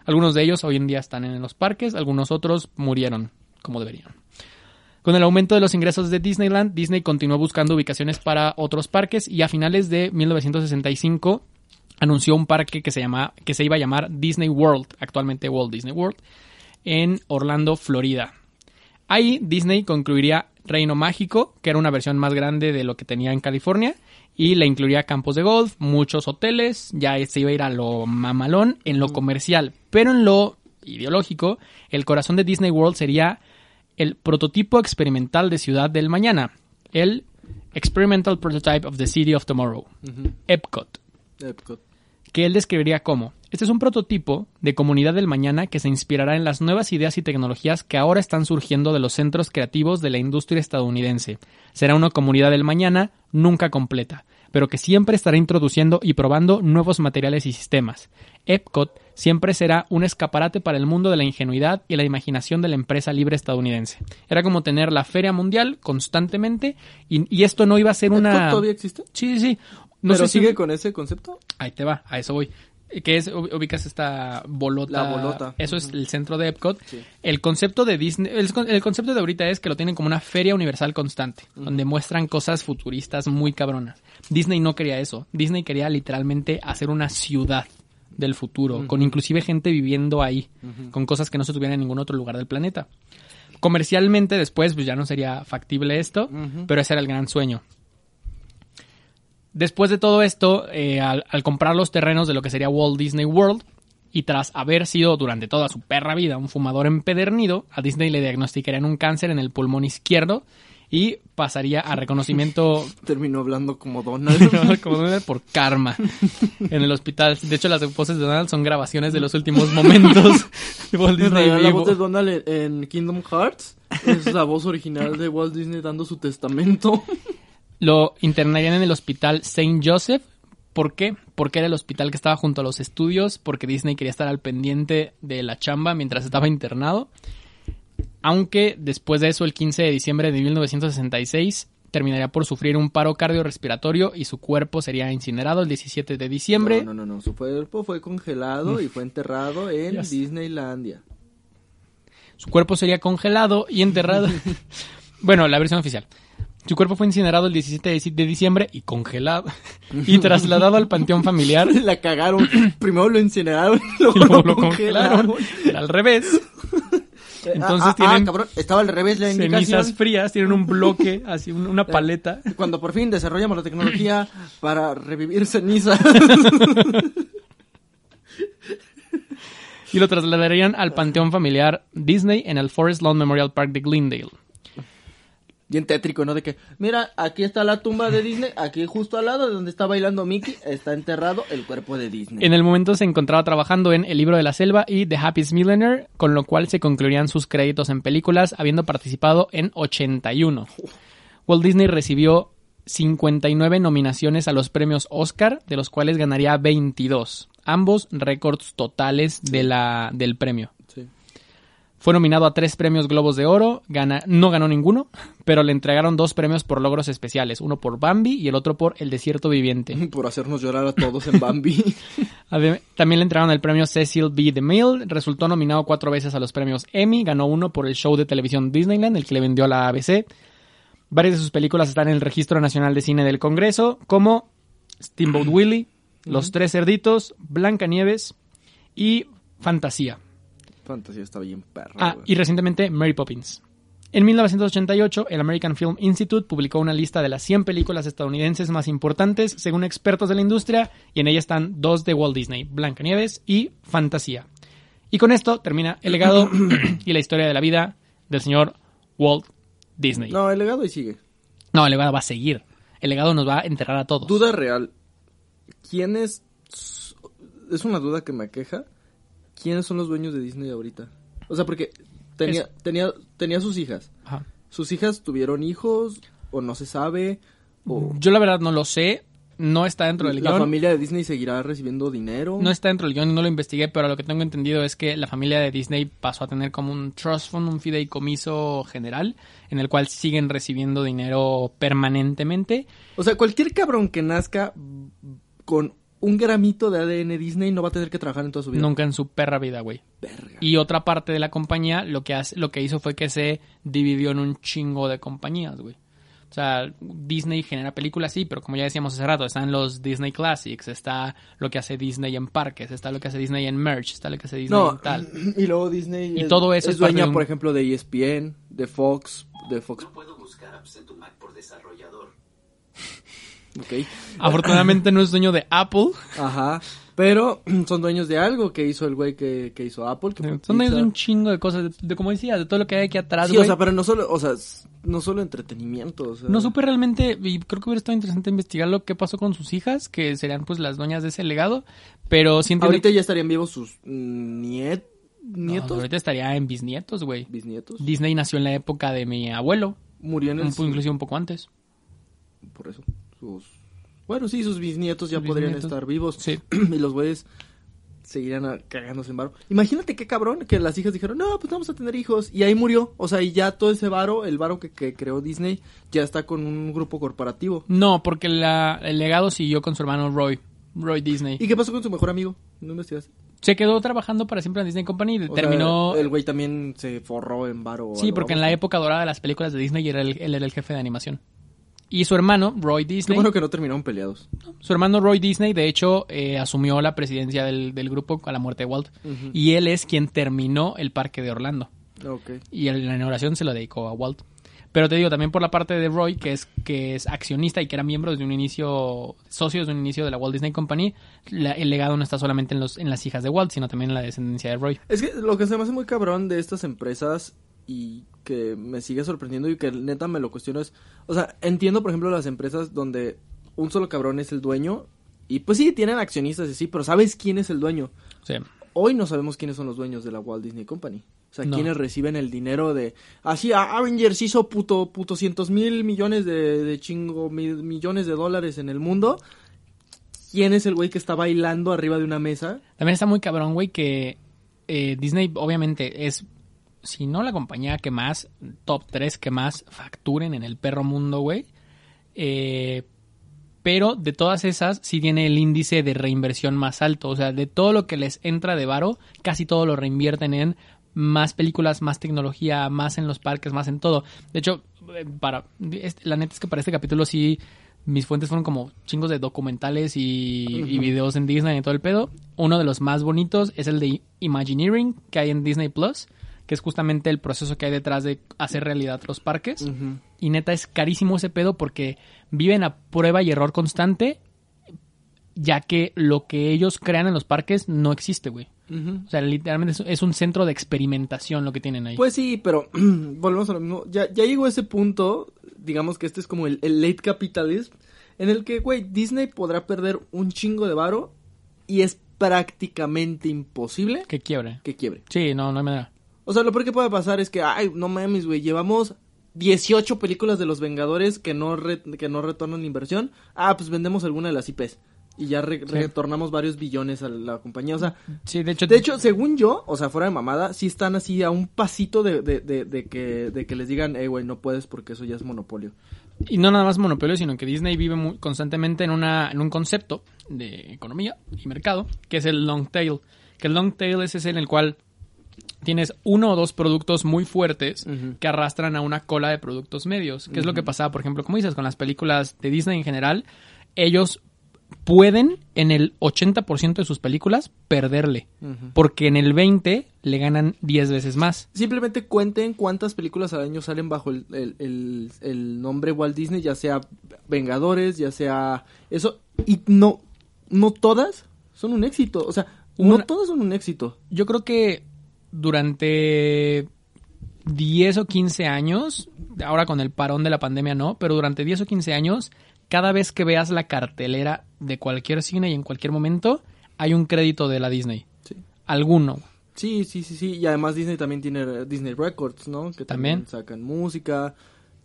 A: Algunos de ellos hoy en día están en los parques, algunos otros murieron como deberían. Con el aumento de los ingresos de Disneyland, Disney continuó buscando ubicaciones para otros parques y a finales de 1965 anunció un parque que se, llama, que se iba a llamar Disney World, actualmente Walt Disney World, en Orlando, Florida. Ahí Disney concluiría Reino Mágico, que era una versión más grande de lo que tenía en California, y le incluiría campos de golf, muchos hoteles, ya se iba a ir a lo mamalón en lo comercial, pero en lo ideológico, el corazón de Disney World sería el prototipo experimental de ciudad del mañana, el Experimental Prototype of the City of Tomorrow, Epcot,
B: Epcot.
A: que él describiría como, este es un prototipo de comunidad del mañana que se inspirará en las nuevas ideas y tecnologías que ahora están surgiendo de los centros creativos de la industria estadounidense. Será una comunidad del mañana nunca completa, pero que siempre estará introduciendo y probando nuevos materiales y sistemas. Epcot siempre será un escaparate para el mundo de la ingenuidad y la imaginación de la empresa libre estadounidense. Era como tener la feria mundial constantemente y, y esto no iba a ser una...
B: ¿Epcot todavía existe?
A: Sí, sí, sí. No
B: ¿Pero
A: si-
B: sigue con ese concepto?
A: Ahí te va, a eso voy. Que es, ubi- ubicas esta bolota.
B: La bolota.
A: Eso es el centro de Epcot.
B: Sí.
A: El concepto de Disney, el, el concepto de ahorita es que lo tienen como una feria universal constante, donde muestran cosas futuristas muy cabronas. Disney no quería eso. Disney quería literalmente hacer una ciudad del futuro, con inclusive gente viviendo ahí, con cosas que no se tuvieran en ningún otro lugar del planeta. Comercialmente después pues ya no sería factible esto, pero ese era el gran sueño. Después de todo esto, eh, al, al comprar los terrenos de lo que sería Walt Disney World, y tras haber sido durante toda su perra vida un fumador empedernido, a Disney le diagnosticarían un cáncer en el pulmón izquierdo y pasaría a reconocimiento <laughs>
B: Terminó hablando como Donald. <laughs>
A: como Donald por karma en el hospital. De hecho, las voces de Donald son grabaciones de los últimos momentos de Walt <laughs> Disney
B: la voz de Donald en Kingdom Hearts es la voz original de Walt Disney dando su testamento.
A: Lo internarían en el hospital Saint Joseph. ¿Por qué? Porque era el hospital que estaba junto a los estudios, porque Disney quería estar al pendiente de la chamba mientras estaba internado. Aunque después de eso, el 15 de diciembre de 1966, terminaría por sufrir un paro cardiorrespiratorio y su cuerpo sería incinerado el 17 de diciembre.
B: No, no, no, no. Su cuerpo fue congelado y fue enterrado en. Disneylandia.
A: Su cuerpo sería congelado y enterrado. <laughs> bueno, la versión oficial. Su cuerpo fue incinerado el 17 de diciembre y congelado <laughs> y trasladado al panteón familiar. <laughs>
B: La cagaron. <clears throat> Primero lo incineraron luego,
A: y luego
B: lo
A: congelaron. Era al revés. Entonces
B: Ah, ah,
A: tienen
B: ah, cabrón, estaba al revés la
A: cenizas frías, tienen un bloque, <laughs> así un- una paleta.
B: Cuando por fin desarrollamos la tecnología <clears throat> para revivir cenizas.
A: Y lo trasladarían al panteón familiar Disney en el Forest Lawn Memorial Park de Glendale.
B: Bien tétrico, ¿no? De que, mira, aquí está la tumba de Disney, aquí justo al lado de donde está bailando Mickey, está enterrado el cuerpo de Disney.
A: En el momento se encontraba trabajando en El libro de la selva y The Happiest Millionaire, con lo cual se concluirían sus créditos en películas, habiendo participado en 81. Walt Disney recibió 59 nominaciones a los premios Oscar, de los cuales ganaría 22, ambos récords totales del premio. Fue nominado a tres premios Globos de Oro, gana, no ganó ninguno, pero le entregaron dos premios por logros especiales, uno por Bambi y el otro por El Desierto Viviente. <laughs>
B: Por hacernos llorar a todos en Bambi. <laughs>
A: También le entregaron el premio Cecil B. DeMille, resultó nominado cuatro veces a los premios Emmy, ganó uno por el show de televisión Disneyland, el que le vendió a la ABC. Varias de sus películas están en el Registro Nacional de Cine del Congreso, como Steamboat <clears throat> Willie, Los Tres Cerditos, Blancanieves y Fantasía.
B: Fantasía está bien perra.
A: Ah,
B: güey.
A: y recientemente Mary Poppins. En 1988, el American Film Institute publicó una lista de las 100 películas estadounidenses más importantes según expertos de la industria, y en ella están dos de Walt Disney, Blancanieves y Fantasía. Y con esto termina el legado <clears throat> y la historia de la vida del señor Walt Disney. No,
B: No, el legado y sigue.
A: el legado va a seguir. El legado nos va a enterrar a todos.
B: Duda real. ¿Quiénes... Es una duda que me aqueja. ¿Quiénes son los dueños de Disney ahorita? O sea, porque tenía,
A: Es-
B: tenía, tenía sus hijas.
A: Ajá.
B: ¿Sus hijas tuvieron hijos? ¿O no se sabe? ¿O
A: Yo la verdad no lo sé. No está dentro del
B: la
A: guion.
B: familia de Disney seguirá recibiendo dinero?
A: No está dentro del guion y no lo investigué, pero lo que tengo entendido es que la familia de Disney pasó a tener como un trust fund, un fideicomiso general, en el cual siguen recibiendo dinero permanentemente.
B: O sea, cualquier cabrón que nazca con un gramito de ADN Disney no va a tener que trabajar en toda su vida.
A: Nunca en su perra vida, güey.
B: Verga.
A: Y otra parte de la compañía lo que, hace, lo que hizo fue que se dividió en un chingo de compañías, güey. O sea, Disney genera películas, sí, pero como ya decíamos hace rato, están los Disney Classics, está lo que hace Disney en parques, está lo que hace Disney en merch, está lo que hace Disney
B: No,
A: en tal. <clears throat>
B: y luego Disney
A: Y
B: es,
A: todo eso
B: es
A: es
B: dueña,
A: un-
B: por ejemplo, de ESPN, de Fox, de Fox.
C: No puedo buscar apps en tu Mac por desarrollador.
B: Ok.
A: Afortunadamente no es dueño de Apple.
B: Ajá. Pero <clears throat> son dueños de algo que hizo el güey que, que hizo Apple. Que
A: Son dueños de un chingo de cosas, de, de- como decía, de todo lo que hay aquí atrás,
B: Sí,
A: güey.
B: o sea, pero no solo, o sea, no solo entretenimiento. O sea,
A: No supe realmente, y creo que hubiera estado interesante investigar lo que pasó con sus hijas, que serían pues las dueñas de ese legado, pero sí entiendo
B: Ahorita ya estarían vivos sus
A: No,
B: nietos,
A: ahorita estaría en bisnietos, güey.
B: bisnietos.
A: Disney nació en la época de mi abuelo,
B: Murió en el...
A: un inclusive un poco antes.
B: Por eso. Sus... Bueno, sí, sus bisnietos ya podrían
A: bisnietos.
B: estar vivos.
A: Sí. <clears throat>
B: y los güeyes seguirían a- cagándose en varo. Imagínate qué cabrón que las hijas dijeron, no, pues vamos a tener hijos. Y ahí murió. O sea, y ya todo ese varo, el varo que, que creó Disney, ya está con un grupo corporativo.
A: No, porque la- el legado siguió con su hermano Roy, Roy Disney.
B: ¿Y qué pasó con su mejor amigo? ¿No investigaste?
A: Se quedó trabajando para siempre en Disney Company y
B: O
A: terminó...
B: sea, el güey también se forró en varo.
A: Sí, porque en la época dorada de las películas de Disney era el- él era el jefe de animación. Y su hermano, Roy
B: Qué
A: Disney,
B: bueno que no terminaron peleados.
A: su hermano Roy Disney, de hecho, eh, asumió la presidencia del, del grupo a la muerte de Walt. Y él es quien terminó el parque de Orlando.
B: Ok.
A: Y la inauguración se lo dedicó a Walt. Pero te digo, también por la parte de Roy, que es, que es accionista y que era miembro desde un inicio, socio desde un inicio de la Walt Disney Company, la- el legado no está solamente en, los, en las hijas de Walt, sino también en la descendencia de Roy.
B: Es que lo que se me hace muy cabrón de estas empresas y que me sigue sorprendiendo y que neta me lo cuestiono es, o sea, entiendo por ejemplo las empresas donde un solo cabrón es el dueño y pues sí, tienen accionistas y sí, pero ¿sabes quién es el dueño?
A: Sea,
B: Hoy no sabemos quiénes son los dueños de la Walt Disney Company. O sea,
A: No.
B: quiénes reciben el dinero de... Así, a- Avengers hizo puto, puto cientos mil millones de, de chingo, mil millones de dólares en el mundo. ¿Quién es el güey que está bailando arriba de una mesa?
A: También está muy cabrón, güey, que eh, Disney obviamente es, si no la compañía que más, top 3 que más facturen en el perro mundo, güey. Eh, pero de todas esas sí tiene el índice de reinversión más alto. O sea, de todo lo que les entra de varo, casi todo lo reinvierten en más películas, más tecnología, más en los parques, más en todo. De hecho, eh, para este- la neta es que para este capítulo sí mis fuentes fueron como chingos de documentales y, y videos en Disney y todo el pedo. Uno de los más bonitos es el de Imagineering que hay en Disney Plus, que es justamente el proceso que hay detrás de hacer realidad los parques. Y neta es carísimo ese pedo porque viven a prueba y error constante, ya que lo que ellos crean en los parques no existe, güey. O sea, literalmente es, un centro de experimentación lo que tienen ahí.
B: Pues sí, pero <clears throat> volvemos a lo mismo. Ya, ya llegó ese punto, digamos que este es como el, el late capitalism, en el que, güey, Disney podrá perder un chingo de varo y es prácticamente imposible
A: que quiebre.
B: que quiebre.
A: Sí, no, no hay manera.
B: O sea, lo peor que puede pasar es que, ay, no mames, güey, llevamos 18 películas de los Vengadores que no, re- que no retornan la inversión. Ah, pues vendemos alguna de las IPs. Y ya re- retornamos varios billones a la compañía. O sea,
A: Sí, de hecho,
B: de hecho, según yo, o sea, fuera de mamada, sí están así a un pasito de, de, de, de que, de que les digan, eh, güey, no puedes porque eso ya es monopolio.
A: Y no nada más monopolio, sino que Disney vive muy constantemente en, una, en un concepto de economía y mercado, que es el long tail. Que el long tail es ese en el cual tienes uno o dos productos muy fuertes que arrastran a una cola de productos medios. Que es lo que pasaba, por ejemplo, como dices, con las películas de Disney en general. Ellos pueden en el 80% de sus películas perderle. Porque en el 20 le ganan 10 veces más.
B: Simplemente cuenten cuántas películas al año salen bajo el, el, el- el nombre Walt Disney, ya sea Vengadores, ya sea eso. Y no, no todas son un éxito. O sea, no todas son un éxito.
A: Yo creo que durante 10 o 15 años, ahora con el parón de la pandemia no, pero durante 10 o 15 años, cada vez que veas la cartelera de cualquier cine y en cualquier momento, hay un crédito de la Disney.
B: Sí.
A: Alguno.
B: Sí, sí, sí, sí. Y además Disney también tiene eh, Disney Records, ¿no? Que también,
A: También.
B: sacan música,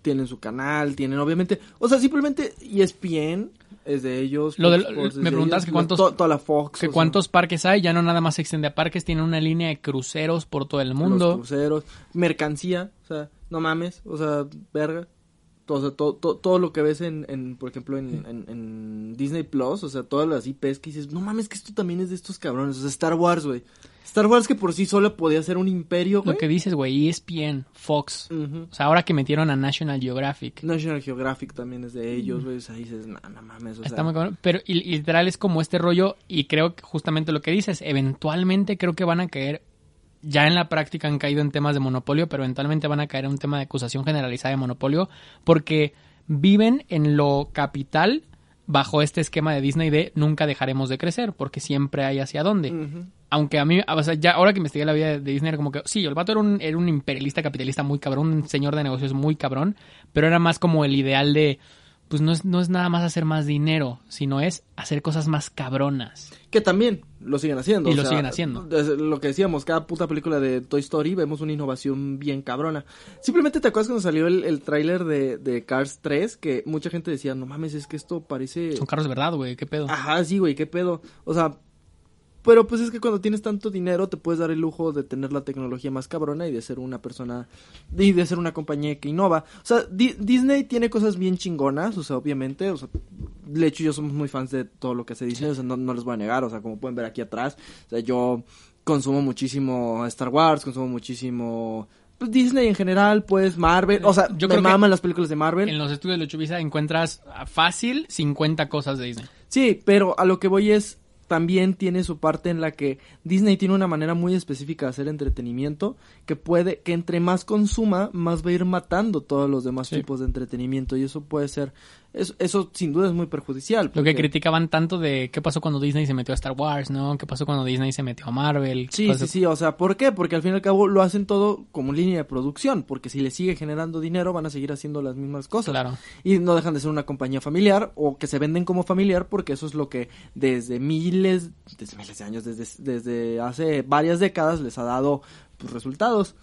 B: tienen su canal, tienen obviamente... O sea, simplemente ESPN es de ellos.
A: Lo
B: Sports
A: me
B: de
A: preguntabas
B: ellos,
A: que cuántos-
B: to- toda la Fox.
A: Que
B: sea,
A: cuántos parques hay, ya no nada más se extiende a parques, tienen una línea de cruceros por todo el
B: Los
A: mundo.
B: cruceros, mercancía, o sea, no mames, o sea, verga. Todo, o sea, todo, todo, todo lo que ves en, en por ejemplo, en, en- en Disney Plus, o sea, todas las IPs que dices, no mames, que esto también es de estos cabrones, o sea, Star Wars, güey. Star Wars que por sí sola podía ser un imperio, güey.
A: Lo que dices, güey, ESPN, Fox. O sea, ahora que metieron a National Geographic.
B: National Geographic también es de ellos, güey, o sea, dices, no, no mames, o sea.
A: Está muy cabrón. Pero y- y literal es como este rollo y creo que justamente lo que dices, eventualmente creo que van a caer, ya en la práctica han caído en temas de monopolio, pero eventualmente van a caer en un tema de acusación generalizada de monopolio porque viven en lo capital bajo este esquema de Disney de nunca dejaremos de crecer, porque siempre hay hacia dónde. Aunque a mí, o sea, ya ahora que investigué la vida de Disney, era como que, sí, el vato era un, era un imperialista capitalista muy cabrón, un señor de negocios muy cabrón, pero era más como el ideal de, pues no es, no es nada más hacer más dinero, sino es hacer cosas más cabronas.
B: Que también lo siguen haciendo.
A: Y
B: o
A: lo
B: sea,
A: siguen haciendo.
B: Lo que decíamos, cada puta película de Toy Story vemos una innovación bien cabrona. Simplemente te acuerdas cuando salió el, el tráiler de, de Cars 3, que mucha gente decía, no mames, es que esto parece...
A: Son carros de verdad, güey, qué pedo.
B: Ajá, sí, güey, qué pedo. O sea, pero pues es que cuando tienes tanto dinero te puedes dar el lujo de tener la tecnología más cabrona y de ser una persona y de ser una compañía que innova. O sea, Di- Disney tiene cosas bien chingonas, o sea, obviamente, o sea, de hecho yo somos muy fans de todo lo que hace Disney, o sea, no, no les voy a negar, o sea, como pueden ver aquí atrás, o sea, yo consumo muchísimo Star Wars, consumo muchísimo pues, Disney en general, pues Marvel, o sea,
A: Yo
B: me
A: creo que
B: maman las películas de Marvel.
A: En los estudios de Luchuvisa encuentras fácil 50 cosas de Disney.
B: Sí, pero a lo que voy es, también tiene su parte en la que Disney tiene una manera muy específica de hacer entretenimiento que puede, que entre más consuma, más va a ir matando todos los demás
A: Sí.
B: tipos de entretenimiento y eso puede ser, eso, eso sin duda es muy perjudicial.
A: Lo que criticaban tanto de qué pasó cuando Disney se metió a Star Wars, ¿no? ¿Qué pasó cuando Disney se metió a Marvel? ¿Qué
B: Sí,
A: pasó-
B: sí, sí, o sea, ¿por qué? Porque al fin y al cabo lo hacen todo como línea de producción, porque si le sigue generando dinero van a seguir haciendo las mismas cosas.
A: Claro.
B: Y no dejan de ser una compañía familiar o que se venden como familiar porque eso es lo que desde miles, desde miles de años, desde, desde hace varias décadas les ha dado pues, resultados.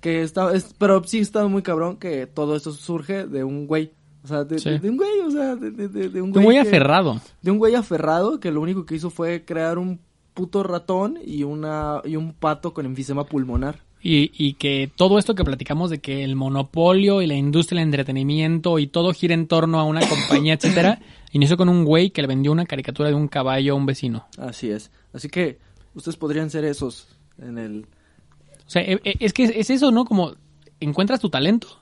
B: Que está, es, pero sí está muy cabrón que todo esto surge de un güey. O sea, de,
A: Sí.
B: de- de un güey, o sea, de, de- de- de un
A: De un
B: güey.
A: güey
B: que-
A: aferrado.
B: De un güey aferrado que lo único que hizo fue crear un puto ratón y una y un pato con enfisema pulmonar.
A: Y, y que todo esto que platicamos de que el monopolio y la industria del entretenimiento y todo gira en torno a una <coughs> compañía, etcétera, inició con un güey que le vendió una caricatura de un caballo a un vecino.
B: Así es. Así que ustedes podrían ser esos en el
A: O sea, e- e- es que es eso, ¿no? Como encuentras tu talento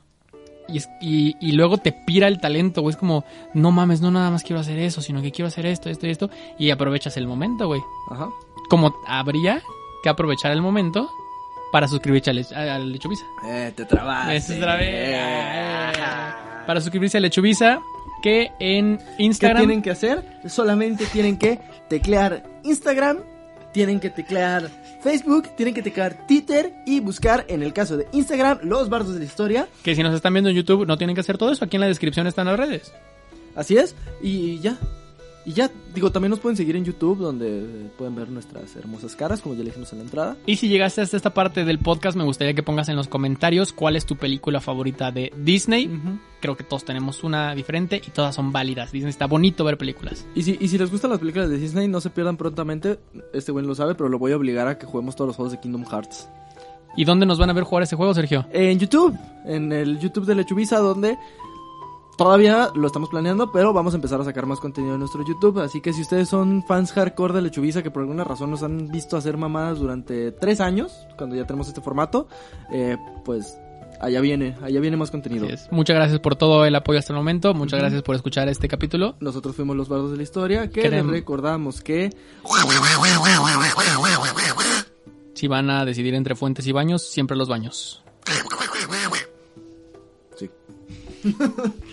A: y, y, y luego te pira el talento, güey. Es como, no mames, no nada más quiero hacer eso, sino que quiero hacer esto, esto y esto. Y aprovechas el momento, güey.
B: Ajá.
A: Como habría que aprovechar el momento para suscribirse al, Lech- al Lechuvisa.
B: Eh, te
A: vez.
B: Eh.
A: Para suscribirse a Lechuvisa, que en
B: ¿Qué
A: Instagram.
B: tienen que hacer? Solamente tienen que teclear Instagram, tienen que teclear Facebook, tienen que teclear Twitter y buscar, en el caso de Instagram, los bardos de la historia.
A: Que si nos están viendo en YouTube, no tienen que hacer todo eso. Aquí en la descripción están las redes.
B: Así es. Y ya. Y ya, digo, también nos pueden seguir en YouTube, donde pueden ver nuestras hermosas caras, como ya le dijimos en la entrada.
A: Y si llegaste hasta esta parte del podcast, me gustaría que pongas en los comentarios cuál es tu película favorita de Disney. Creo que todos tenemos una diferente y todas son válidas. Disney está bonito ver películas.
B: Y si, y si les gustan las películas de Disney, no se pierdan prontamente. Este güey lo sabe, pero lo voy a obligar a que juguemos todos los juegos de Kingdom Hearts.
A: ¿Y dónde nos van a ver jugar ese juego, Sergio?
B: En YouTube, en el YouTube de Lechuvisa, donde todavía lo estamos planeando, pero vamos a empezar a sacar más contenido en nuestro YouTube. Así que si ustedes son fans hardcore de Lechuvisa, que por alguna razón nos han visto hacer mamadas durante tres años, cuando ya tenemos este formato, eh, pues allá viene, allá viene más contenido.
A: Muchas gracias por todo el apoyo hasta el momento. Muchas gracias por escuchar este capítulo.
B: Nosotros fuimos los bardos de la historia, que
A: Querem-
B: les recordamos que
A: Si van a decidir entre fuentes y baños, siempre los baños.
B: sí. <laughs>